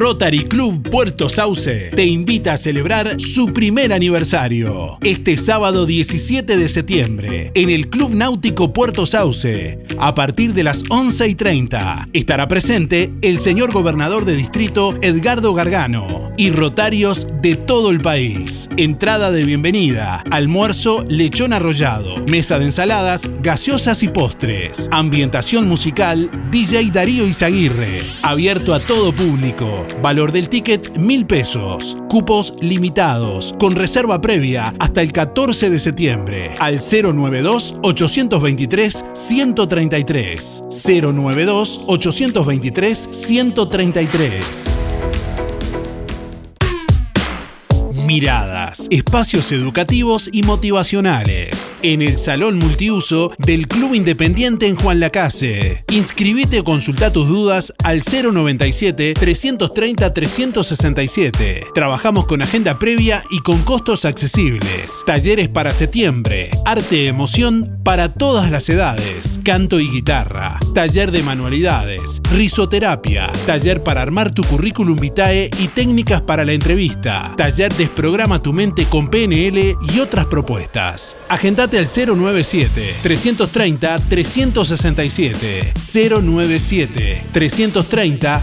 Rotary Club Puerto Sauce te invita a celebrar su primer aniversario. Este sábado 17 de septiembre, en el Club Náutico Puerto Sauce, a partir de las 11 y 30, estará presente el señor gobernador de distrito Edgardo Gargano y rotarios de todo el país. Entrada de bienvenida, almuerzo, lechón arrollado, mesa de ensaladas, gaseosas y postres, ambientación musical, DJ Darío Izaguirre, abierto a todo público. Valor del ticket mil pesos. Cupos limitados. Con reserva previa hasta el 14 de septiembre. Al 092 823 Miradas, espacios educativos y motivacionales. En el Salón Multiuso del Club Independiente en Juan Lacase. Inscribite o consulta tus dudas al 097-330-367. Trabajamos con agenda previa y con costos accesibles. Talleres para septiembre. Arte y emoción para todas las edades. Canto y guitarra. Taller de manualidades. Risoterapia. Taller para armar tu currículum vitae y técnicas para la entrevista. Taller de Programa tu mente con PNL y otras propuestas. Agendate al 097 330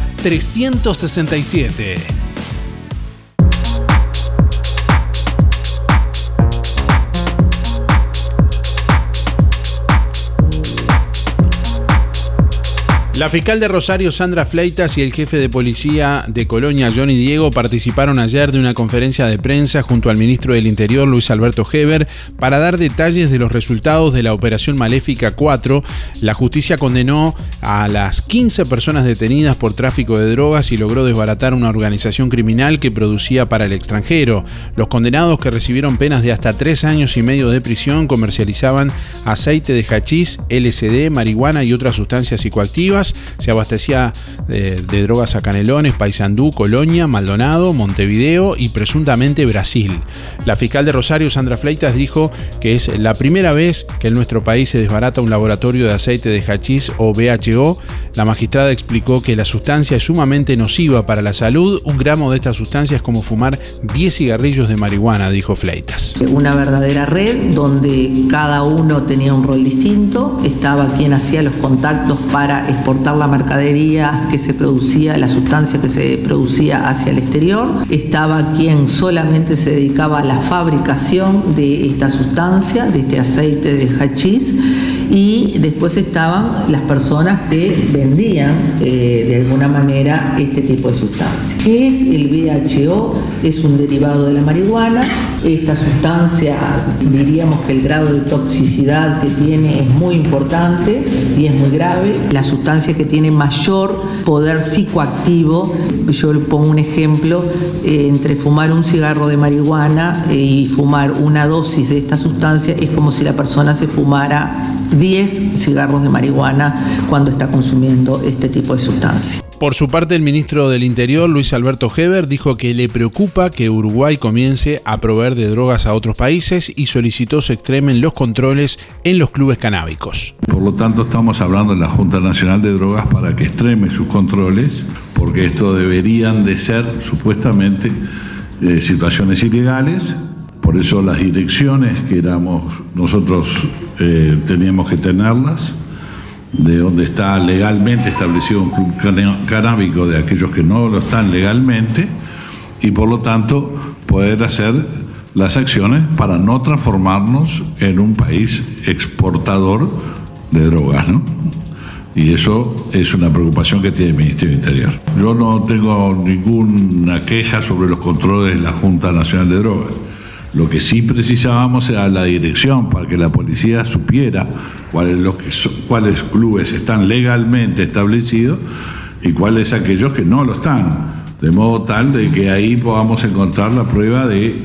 La fiscal de Rosario, Sandra Fleitas, y el jefe de policía de Colonia, Johnny Diego, participaron ayer de una conferencia de prensa junto al ministro del Interior, Luis Alberto Heber, para dar detalles de los resultados de la Operación Maléfica 4. La justicia condenó a las 15 personas detenidas por tráfico de drogas y logró desbaratar una organización criminal que producía para el extranjero. Los condenados que recibieron penas de hasta tres años y medio de prisión comercializaban aceite de hachís, LSD, marihuana y otras sustancias psicoactivas se abastecía de, de drogas a Canelones, Paysandú, Colonia, Maldonado, Montevideo y presuntamente Brasil. La fiscal de Rosario, Sandra Fleitas, dijo que es la primera vez que en nuestro país se desbarata un laboratorio de aceite de hachís o BHO. La magistrada explicó que la sustancia es sumamente nociva para la salud. Un gramo de esta sustancia es como fumar 10 cigarrillos de marihuana, dijo Fleitas. Una verdadera red donde cada uno tenía un rol distinto. Estaba quien hacía los contactos para exportar la mercadería que se producía, la sustancia que se producía hacia el exterior. Estaba quien solamente se dedicaba a la fabricación de esta sustancia, de este aceite de hachís y después estaban las personas que vendían eh, de alguna manera este tipo de sustancia. ¿Qué es el BHO? Es un derivado de la marihuana. Esta sustancia, diríamos que el grado de toxicidad que tiene es muy importante y es muy grave. La sustancia que tiene mayor poder psicoactivo, yo le pongo un ejemplo, eh, entre fumar un cigarro de marihuana y fumar una dosis de esta sustancia es como si la persona se fumara 10 cigarros de marihuana cuando está consumiendo este tipo de sustancia. Por su parte, el ministro del Interior, Luis Alberto Heber, dijo que le preocupa que Uruguay comience a proveer de drogas a otros países y solicitó se extremen los controles en los clubes canábicos. Por lo tanto, estamos hablando de la Junta Nacional de Drogas para que extreme sus controles, porque esto deberían de ser supuestamente eh, situaciones ilegales. Por eso las direcciones que éramos nosotros eh, teníamos que tenerlas de donde está legalmente establecido un club canábico de aquellos que no lo están legalmente y por lo tanto poder hacer las acciones para no transformarnos en un país exportador de drogas, ¿no? Y eso es una preocupación que tiene el Ministerio del Interior. Yo no tengo ninguna queja sobre los controles de la Junta Nacional de Drogas. Lo que sí precisábamos era la dirección para que la policía supiera cuáles, los que son, cuáles clubes están legalmente establecidos y cuáles aquellos que no lo están, de modo tal de que ahí podamos encontrar la prueba de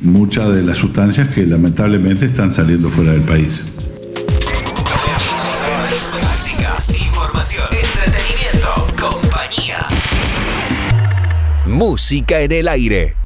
muchas de las sustancias que lamentablemente están saliendo fuera del país. Música en el aire.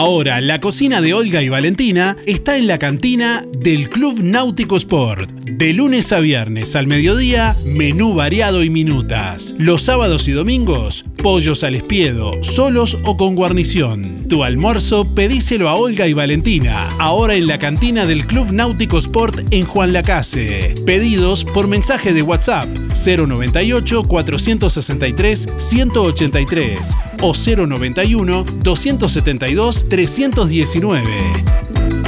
Ahora, la cocina de Olga y Valentina está en la cantina del Club Náutico Sport. De lunes a viernes al mediodía, menú variado y minutas. Los sábados y domingos, pollos al espiedo, solos o con guarnición. Tu almuerzo pedíselo a Olga y Valentina, ahora en la cantina del Club Náutico Sport en Juan Lacase. Pedidos por mensaje de WhatsApp 098 463 183 o 091 272 319.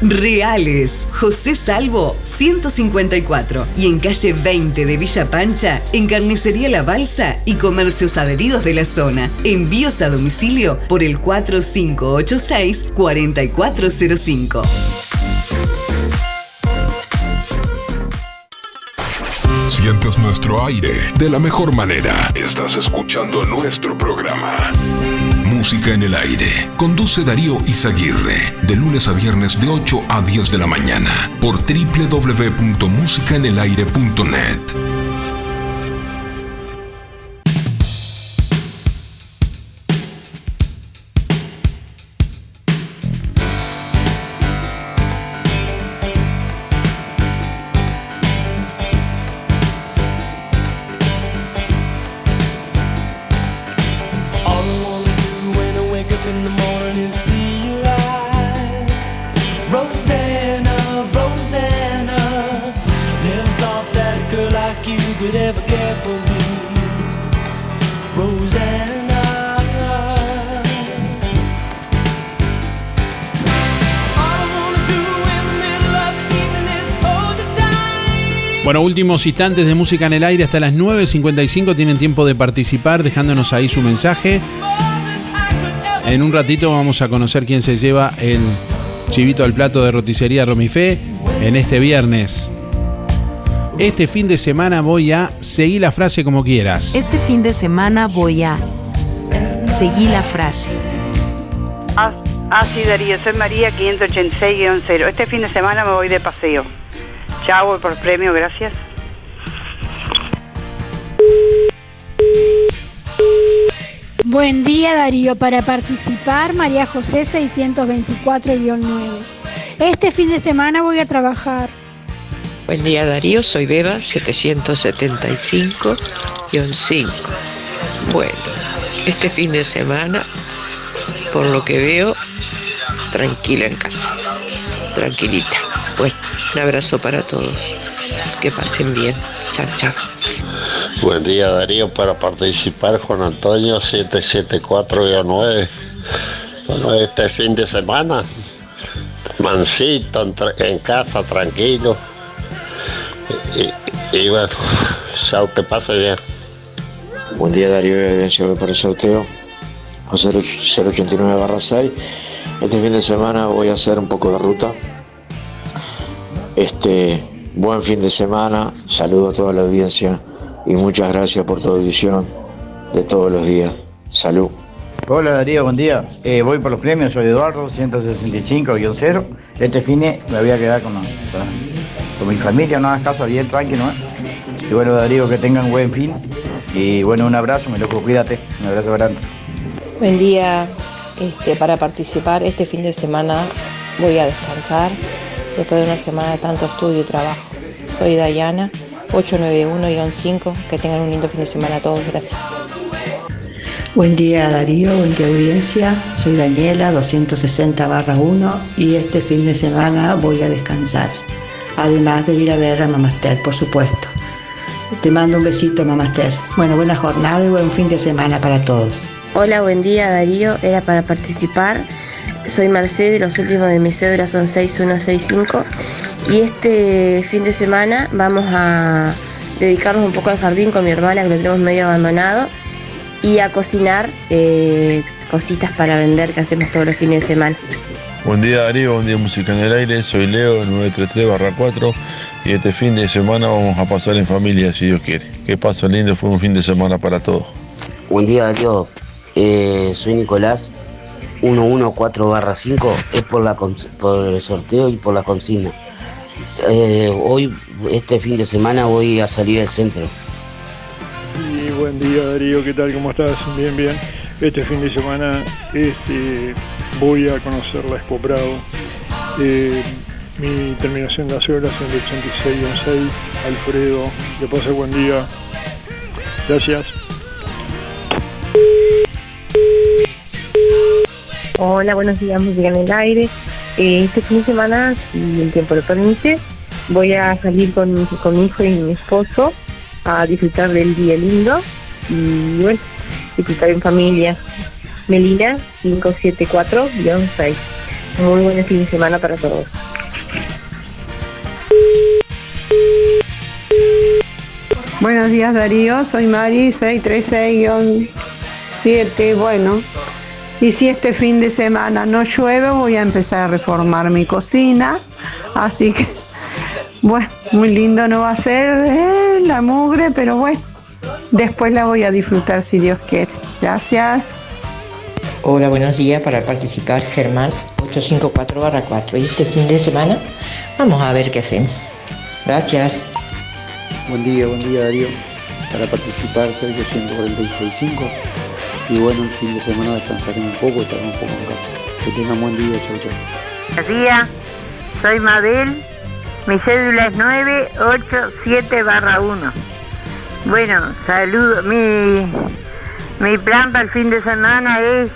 Reales. José Salvo 154 y en calle 20 de Villa Pancha, en Carnicería La Balsa y comercios adheridos de la zona. Envíos a domicilio por el 4586 4405. Sientes nuestro aire de la mejor manera. Estás escuchando nuestro programa. Música en el aire. Conduce Darío Izaguirre. De lunes a viernes de 8 a 10 de la mañana. Por www.musicaenelaire.net. últimos instantes de música en el aire hasta las 9.55 tienen tiempo de participar dejándonos ahí su mensaje. En un ratito vamos a conocer quién se lleva el chivito al plato de roticería Romifé en este viernes. Este fin de semana voy a seguir la frase como quieras. Este fin de semana voy a seguir la frase. Ah, ah, sí, Darío, soy María 586-0. Este fin de semana me voy de paseo. Chao, voy por premio, gracias. Buen día Darío, para participar María José 624-9. Este fin de semana voy a trabajar. Buen día Darío, soy Beba 775-5. Bueno, este fin de semana, por lo que veo, tranquila en casa, tranquilita. Bueno, un abrazo para todos, que pasen bien, chao, chao. Buen día Darío, para participar Juan Antonio 774-9. Bueno, este fin de semana, mansito, en, casa, tranquilo. Y, y bueno, chao, que pase bien. Buen día Darío y audiencia por el sorteo a 089 barra 6. Este fin de semana voy a hacer un poco de ruta. Este, buen fin de semana, saludo a toda la audiencia y muchas gracias por tu audición de todos los días. Salud. Hola Darío, buen día. Eh, voy por los premios, soy Eduardo, 165-0. Este fin me voy a quedar con, con- con mi familia, no hagas caso, bien tranquilo. ¿no? Y bueno Darío, que tengan buen fin. Y bueno, un abrazo, me loco, cuídate. Un abrazo grande. Buen día. Este, para participar este fin de semana voy a descansar después de una semana de tanto estudio y trabajo. Soy Dayana, 891-5. Que tengan un lindo fin de semana a todos. Gracias. Buen día Darío, buen día audiencia. Soy Daniela, 260 barra 1 y este fin de semana voy a descansar. Además de ir a ver a Mamaster, por supuesto. Te mando un besito, Mamaster. Bueno, buena jornada y buen fin de semana para todos. Hola, buen día Darío, era para participar. Soy Mercedes, los últimos de mi cédula son 6165 y este fin de semana vamos a dedicarnos un poco al jardín con mi hermana que lo tenemos medio abandonado y a cocinar eh, cositas para vender que hacemos todos los fines de semana. Buen día Darío, buen día Música en el Aire, soy Leo 933-4 y este fin de semana vamos a pasar en familia si Dios quiere. Que paso lindo, fue un fin de semana para todos. Buen día Darío, Eh, soy Nicolás 114-5, es por, la por el sorteo y por la consigna. Eh, hoy, este fin de semana, voy a salir al centro. Y buen día Darío, ¿qué tal? ¿Cómo estás? Bien, bien. Este fin de semana este, voy a conocer la Expo Prado. Eh, mi terminación de las horas es el 86 Alfredo, que pase buen día. Gracias. Hola, buenos días, música en el aire. Eh, este fin de semana, si el tiempo lo permite, voy a salir con, con mi hijo y mi esposo a disfrutar del día lindo y bueno, disfrutar en familia. Melina 574-6. Muy buen fin de semana para todos. Buenos días Darío, soy Mari 636-7. Bueno, y si este fin de semana no llueve, voy a empezar a reformar mi cocina. Así que, bueno, muy lindo no va a ser eh, la mugre, pero bueno, después la voy a disfrutar si Dios quiere. Gracias. Hola, buenos días. Para participar, Germán 854-4. Y este fin de semana vamos a ver qué hacemos. Gracias. Buen día, buen día Darío. Para participar Sergio 146.5 y bueno, el fin de semana descansaré un poco, estaré un poco en casa. Que tengan buen día, chau chau. Buenos días, soy Mabel, mi cédula es 987 barra 1. Bueno, saludo, mi, mi plan para el fin de semana es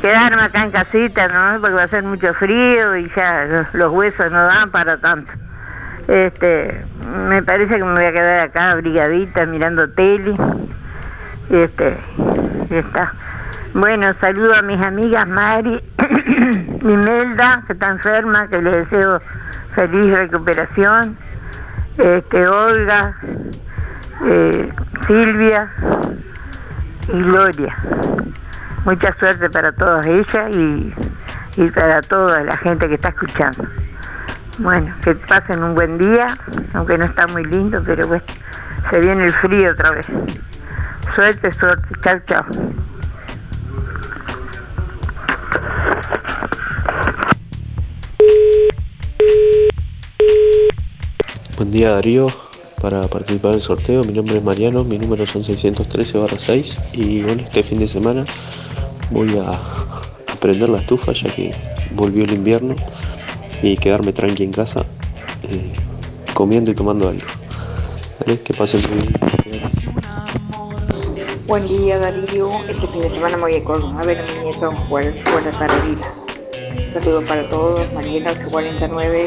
quedarme acá en casita, ¿no? Porque va a ser mucho frío y ya los, los huesos no dan para tanto. Este, me parece que me voy a quedar acá abrigadita mirando tele. Este, está. Bueno, saludo a mis amigas Mari y Melda, que está enferma, que les deseo feliz recuperación. Este, Olga, eh, Silvia y Gloria. Mucha suerte para todas ellas y, y para toda la gente que está escuchando. Bueno, que pasen un buen día, aunque no está muy lindo, pero bueno, se viene el frío otra vez. Suerte, suerte. Chao, chao. Buen día Darío, para participar del sorteo mi nombre es Mariano, mi número son 613 6 y bueno, este fin de semana voy a, a prender la estufa ya que volvió el invierno y quedarme tranqui en casa. Eh, comiendo y tomando algo. ¿Vale? Que pasen muy bien. Buen día Darío, este fin de semana me voy a Córdoba a ver a mi nieto jugar, jugar la carrerita. Saludos para todos, Mariela 49.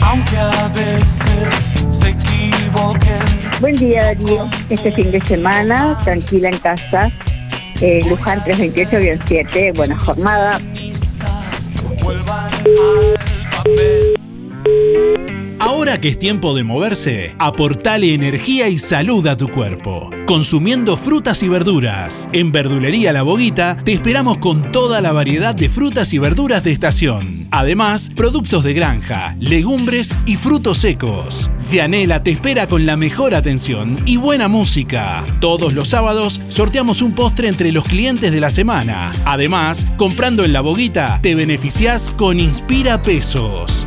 Aunque a veces se equivoquen. Buen día Darío, este fin de semana, tranquila en casa. Eh, Luján 328-7, buena jornada. Ahora que es tiempo de moverse, aportale energía y salud a tu cuerpo. Consumiendo frutas y verduras. En Verdulería La Boguita te esperamos con toda la variedad de frutas y verduras de estación. Además, productos de granja, legumbres y frutos secos. Cianela te espera con la mejor atención y buena música. Todos los sábados sorteamos un postre entre los clientes de la semana. Además, comprando en La Boguita te beneficiás con Inspira Pesos.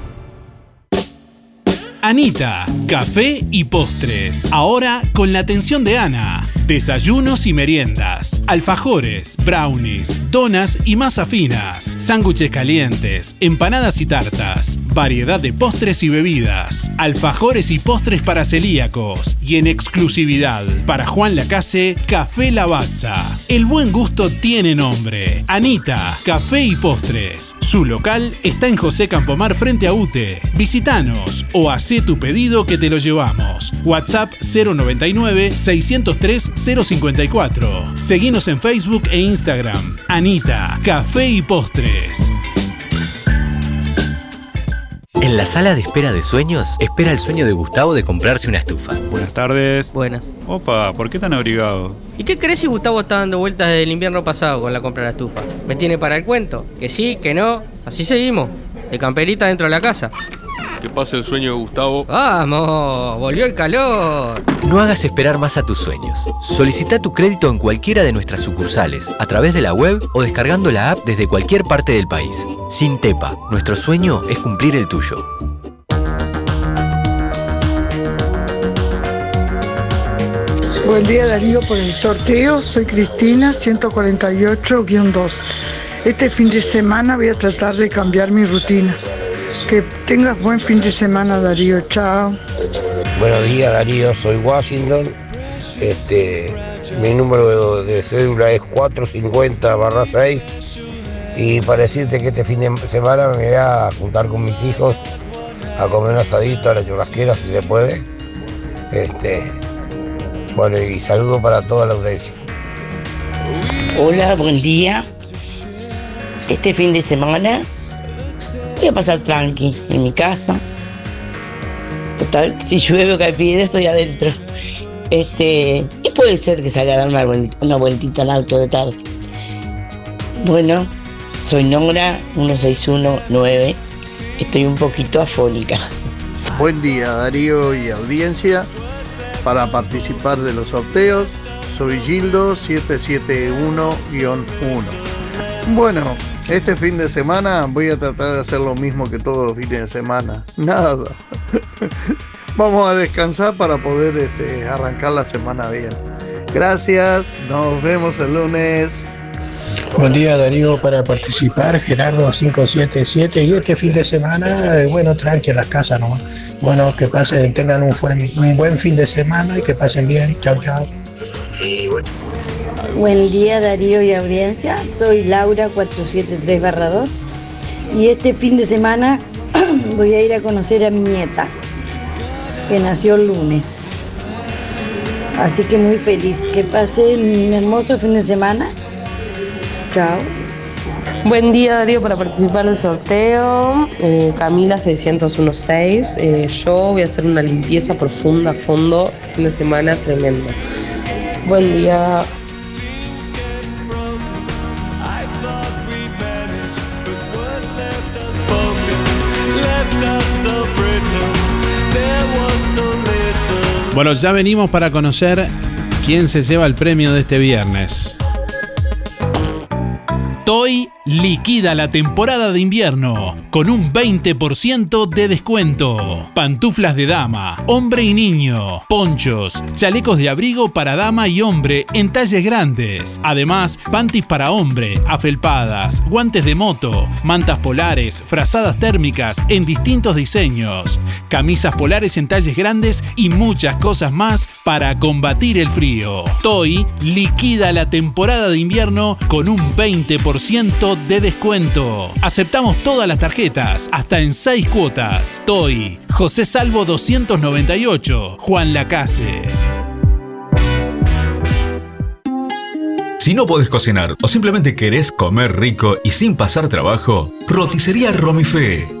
Anita, café y postres. Ahora con la atención de Ana. Desayunos y meriendas, alfajores, brownies, donas y masa finas, sándwiches calientes, empanadas y tartas, variedad de postres y bebidas, alfajores y postres para celíacos y en exclusividad para Juan Lacase, Café Lavazza. El buen gusto tiene nombre. Anita, café y postres. Su local está en José Campomar frente a UTE. Visítanos o hacé tu pedido que te lo llevamos. WhatsApp 099 603 054. Seguinos en Facebook e Instagram. Anita, Café y Postres. En la sala de espera de sueños, espera el sueño de Gustavo de comprarse una estufa. Buenas tardes. Buenas. Opa, ¿por qué tan abrigado? ¿Y qué crees si Gustavo está dando vueltas desde el invierno pasado con la compra de la estufa? ¿Me tiene para el cuento? Que sí, que no. Así seguimos. De camperita dentro de la casa. Que pase el sueño de Gustavo. ¡Vamos! ¡Volvió el calor! No hagas esperar más a tus sueños. Solicita tu crédito en cualquiera de nuestras sucursales, a través de la web o descargando la app desde cualquier parte del país. Sin Tepa, nuestro sueño es cumplir el tuyo. Buen día Darío por el sorteo, soy Cristina 148-2. Este fin de semana voy a tratar de cambiar mi rutina. Que tengas buen fin de semana Darío, chao. Buenos días Darío, soy Washington. Este, mi número de cédula es 450 6 y para decirte que este fin de semana me voy a juntar con mis hijos a comer un asadito a la churrasquera si se puede. Este, bueno, y saludo para toda la audiencia. Hola, buen día. Este fin de semana voy a pasar tranqui en mi casa. Total, si llueve o cae piedra estoy adentro. Este, y puede ser que salga a dar una vueltita, una vueltita al auto de tarde. Bueno, soy Nora 1619. Estoy un poquito afónica. Buen día Darío y audiencia. Para participar de los sorteos, soy Gildo 771-1. Bueno, este fin de semana voy a tratar de hacer lo mismo que todos los fines de semana. Nada. Vamos a descansar para poder este, arrancar la semana bien. Gracias, nos vemos el lunes. Buen día Darío para participar, Gerardo 577 y este fin de semana, eh, bueno, tranqui a las casas nomás. Bueno, que pasen, tengan un buen, un buen fin de semana y que pasen bien. Chao, chao. Buen día Darío y audiencia, soy Laura 473-2 y este fin de semana voy a ir a conocer a mi nieta, que nació el lunes. Así que muy feliz. Que pase un hermoso fin de semana. Chao. Buen día Darío para participar del sorteo. Eh, Camila 601.6. Eh, yo voy a hacer una limpieza profunda a fondo este fin de semana tremendo. Buen día. Bueno, ya venimos para conocer quién se lleva el premio de este viernes. Toy liquida la temporada de invierno con un 20% de descuento. Pantuflas de dama, hombre y niño, ponchos, chalecos de abrigo para dama y hombre en talles grandes. Además, panties para hombre, afelpadas, guantes de moto, mantas polares, frazadas térmicas en distintos diseños, camisas polares en talles grandes y muchas cosas más para combatir el frío. Toy liquida la temporada de invierno con un 20% de descuento. Aceptamos todas las tarjetas, hasta en 6 cuotas. Toy, José Salvo 298, Juan Lacase. Si no podés cocinar o simplemente querés comer rico y sin pasar trabajo, roticería Romifé.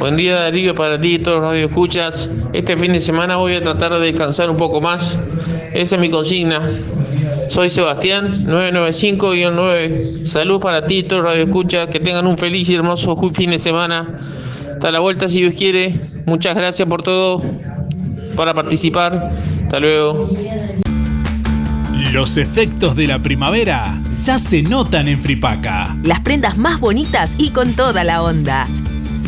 Buen día Darío para ti y todos los radioescuchas. Este fin de semana voy a tratar de descansar un poco más. Esa es mi consigna. Soy Sebastián, 995-9. Salud para ti y todos los radioescuchas. Que tengan un feliz y hermoso fin de semana. Hasta la vuelta si Dios quiere. Muchas gracias por todo. Para participar. Hasta luego. Los efectos de la primavera ya se notan en Fripaca. Las prendas más bonitas y con toda la onda.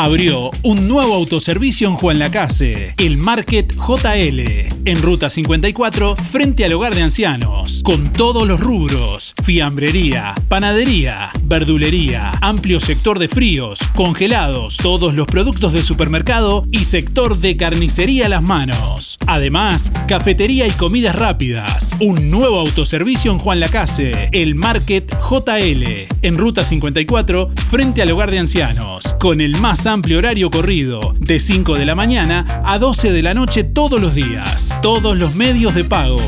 Abrió un nuevo autoservicio en Juan Lacase, el Market JL, en Ruta 54, frente al hogar de ancianos, con todos los rubros, fiambrería, panadería, verdulería, amplio sector de fríos, congelados, todos los productos de supermercado y sector de carnicería a las manos. Además, cafetería y comidas rápidas. Un nuevo autoservicio en Juan Lacase, el Market JL, en Ruta 54, frente al hogar de ancianos, con el más amplio horario corrido, de 5 de la mañana a 12 de la noche todos los días, todos los medios de pago.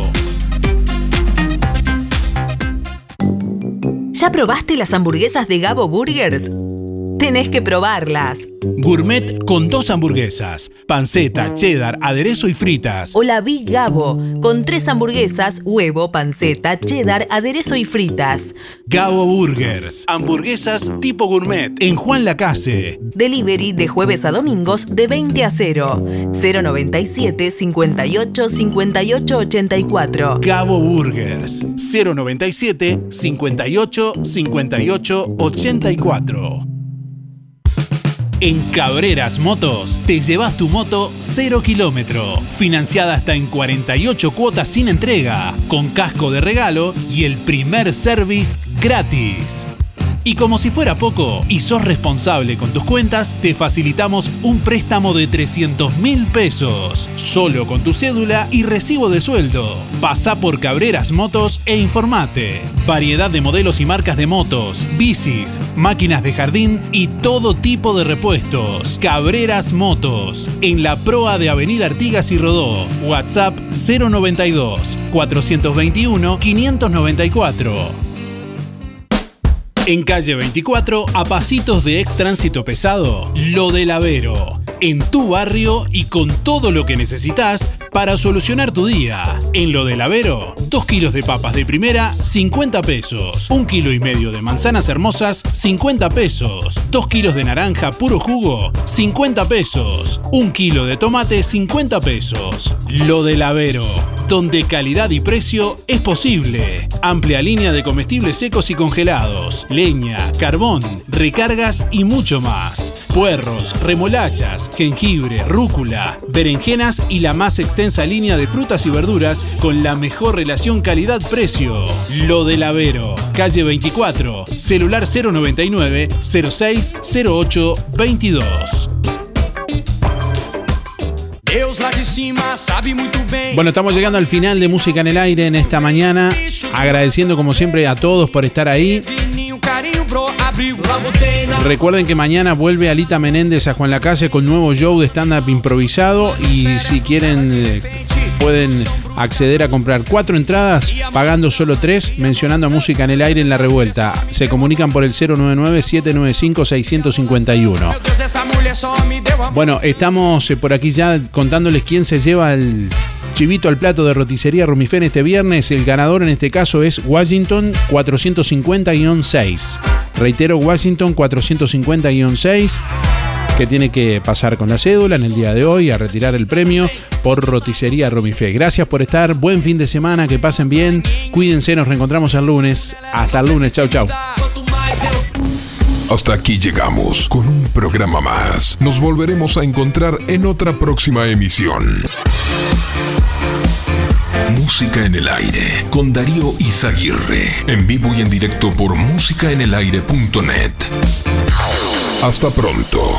¿Ya probaste las hamburguesas de Gabo Burgers? Tenés que probarlas. Gourmet con dos hamburguesas, panceta, cheddar, aderezo y fritas. O la Big Gabo, con tres hamburguesas, huevo, panceta, cheddar, aderezo y fritas. Gabo Burgers, hamburguesas tipo gourmet en Juan Lacase. Delivery de jueves a domingos de 20 a 0. 097 58 58 84. Gabo Burgers, 097 58 58 84. En Cabreras Motos te llevas tu moto 0 kilómetro, financiada hasta en 48 cuotas sin entrega, con casco de regalo y el primer service gratis. Y como si fuera poco, y sos responsable con tus cuentas, te facilitamos un préstamo de 300 mil pesos, solo con tu cédula y recibo de sueldo. Pasa por Cabreras Motos e informate. Variedad de modelos y marcas de motos, bicis, máquinas de jardín y todo tipo de repuestos. Cabreras Motos, en la proa de Avenida Artigas y Rodó. WhatsApp 092 421 594. En calle 24, a pasitos de ex tránsito pesado, Lo del Avero. En tu barrio y con todo lo que necesitas para solucionar tu día. En Lo del Avero, 2 kilos de papas de primera, 50 pesos. 1 kilo y medio de manzanas hermosas, 50 pesos. 2 kilos de naranja puro jugo, 50 pesos. 1 kilo de tomate, 50 pesos. Lo del Avero, donde calidad y precio es posible. Amplia línea de comestibles secos y congelados, leña, carbón, recargas y mucho más. Puerros, remolachas, jengibre, rúcula, berenjenas y la más extensa línea de frutas y verduras con la mejor relación calidad-precio. Lo del Avero, calle 24, celular 099 0608 22. Bueno, estamos llegando al final de Música en el Aire en esta mañana. Agradeciendo como siempre a todos por estar ahí. Recuerden que mañana vuelve Alita Menéndez a Juan Lacase con nuevo show de stand-up improvisado. Y si quieren, eh, pueden acceder a comprar cuatro entradas pagando solo tres, mencionando a Música en el Aire en la revuelta. Se comunican por el 099-795-651. Deus, essa mulher só me deu amor. Bueno, estamos eh, por aquí ya contándoles quién se lleva el chivito al plato de roticería Rumifén este viernes. El ganador en este caso es Washington 450-6. Reitero, Washington 450-6 que tiene que pasar con la cédula en el día de hoy a retirar el premio por roticería Romifé. Gracias por estar, buen fin de semana, que pasen bien, cuídense, nos reencontramos el lunes. Hasta el lunes, chau chau. Hasta aquí llegamos con un programa más. Nos volveremos a encontrar en otra próxima emisión. Música en el aire con Darío Izaguirre. En vivo y en directo por musicaenelaire.net. Hasta pronto.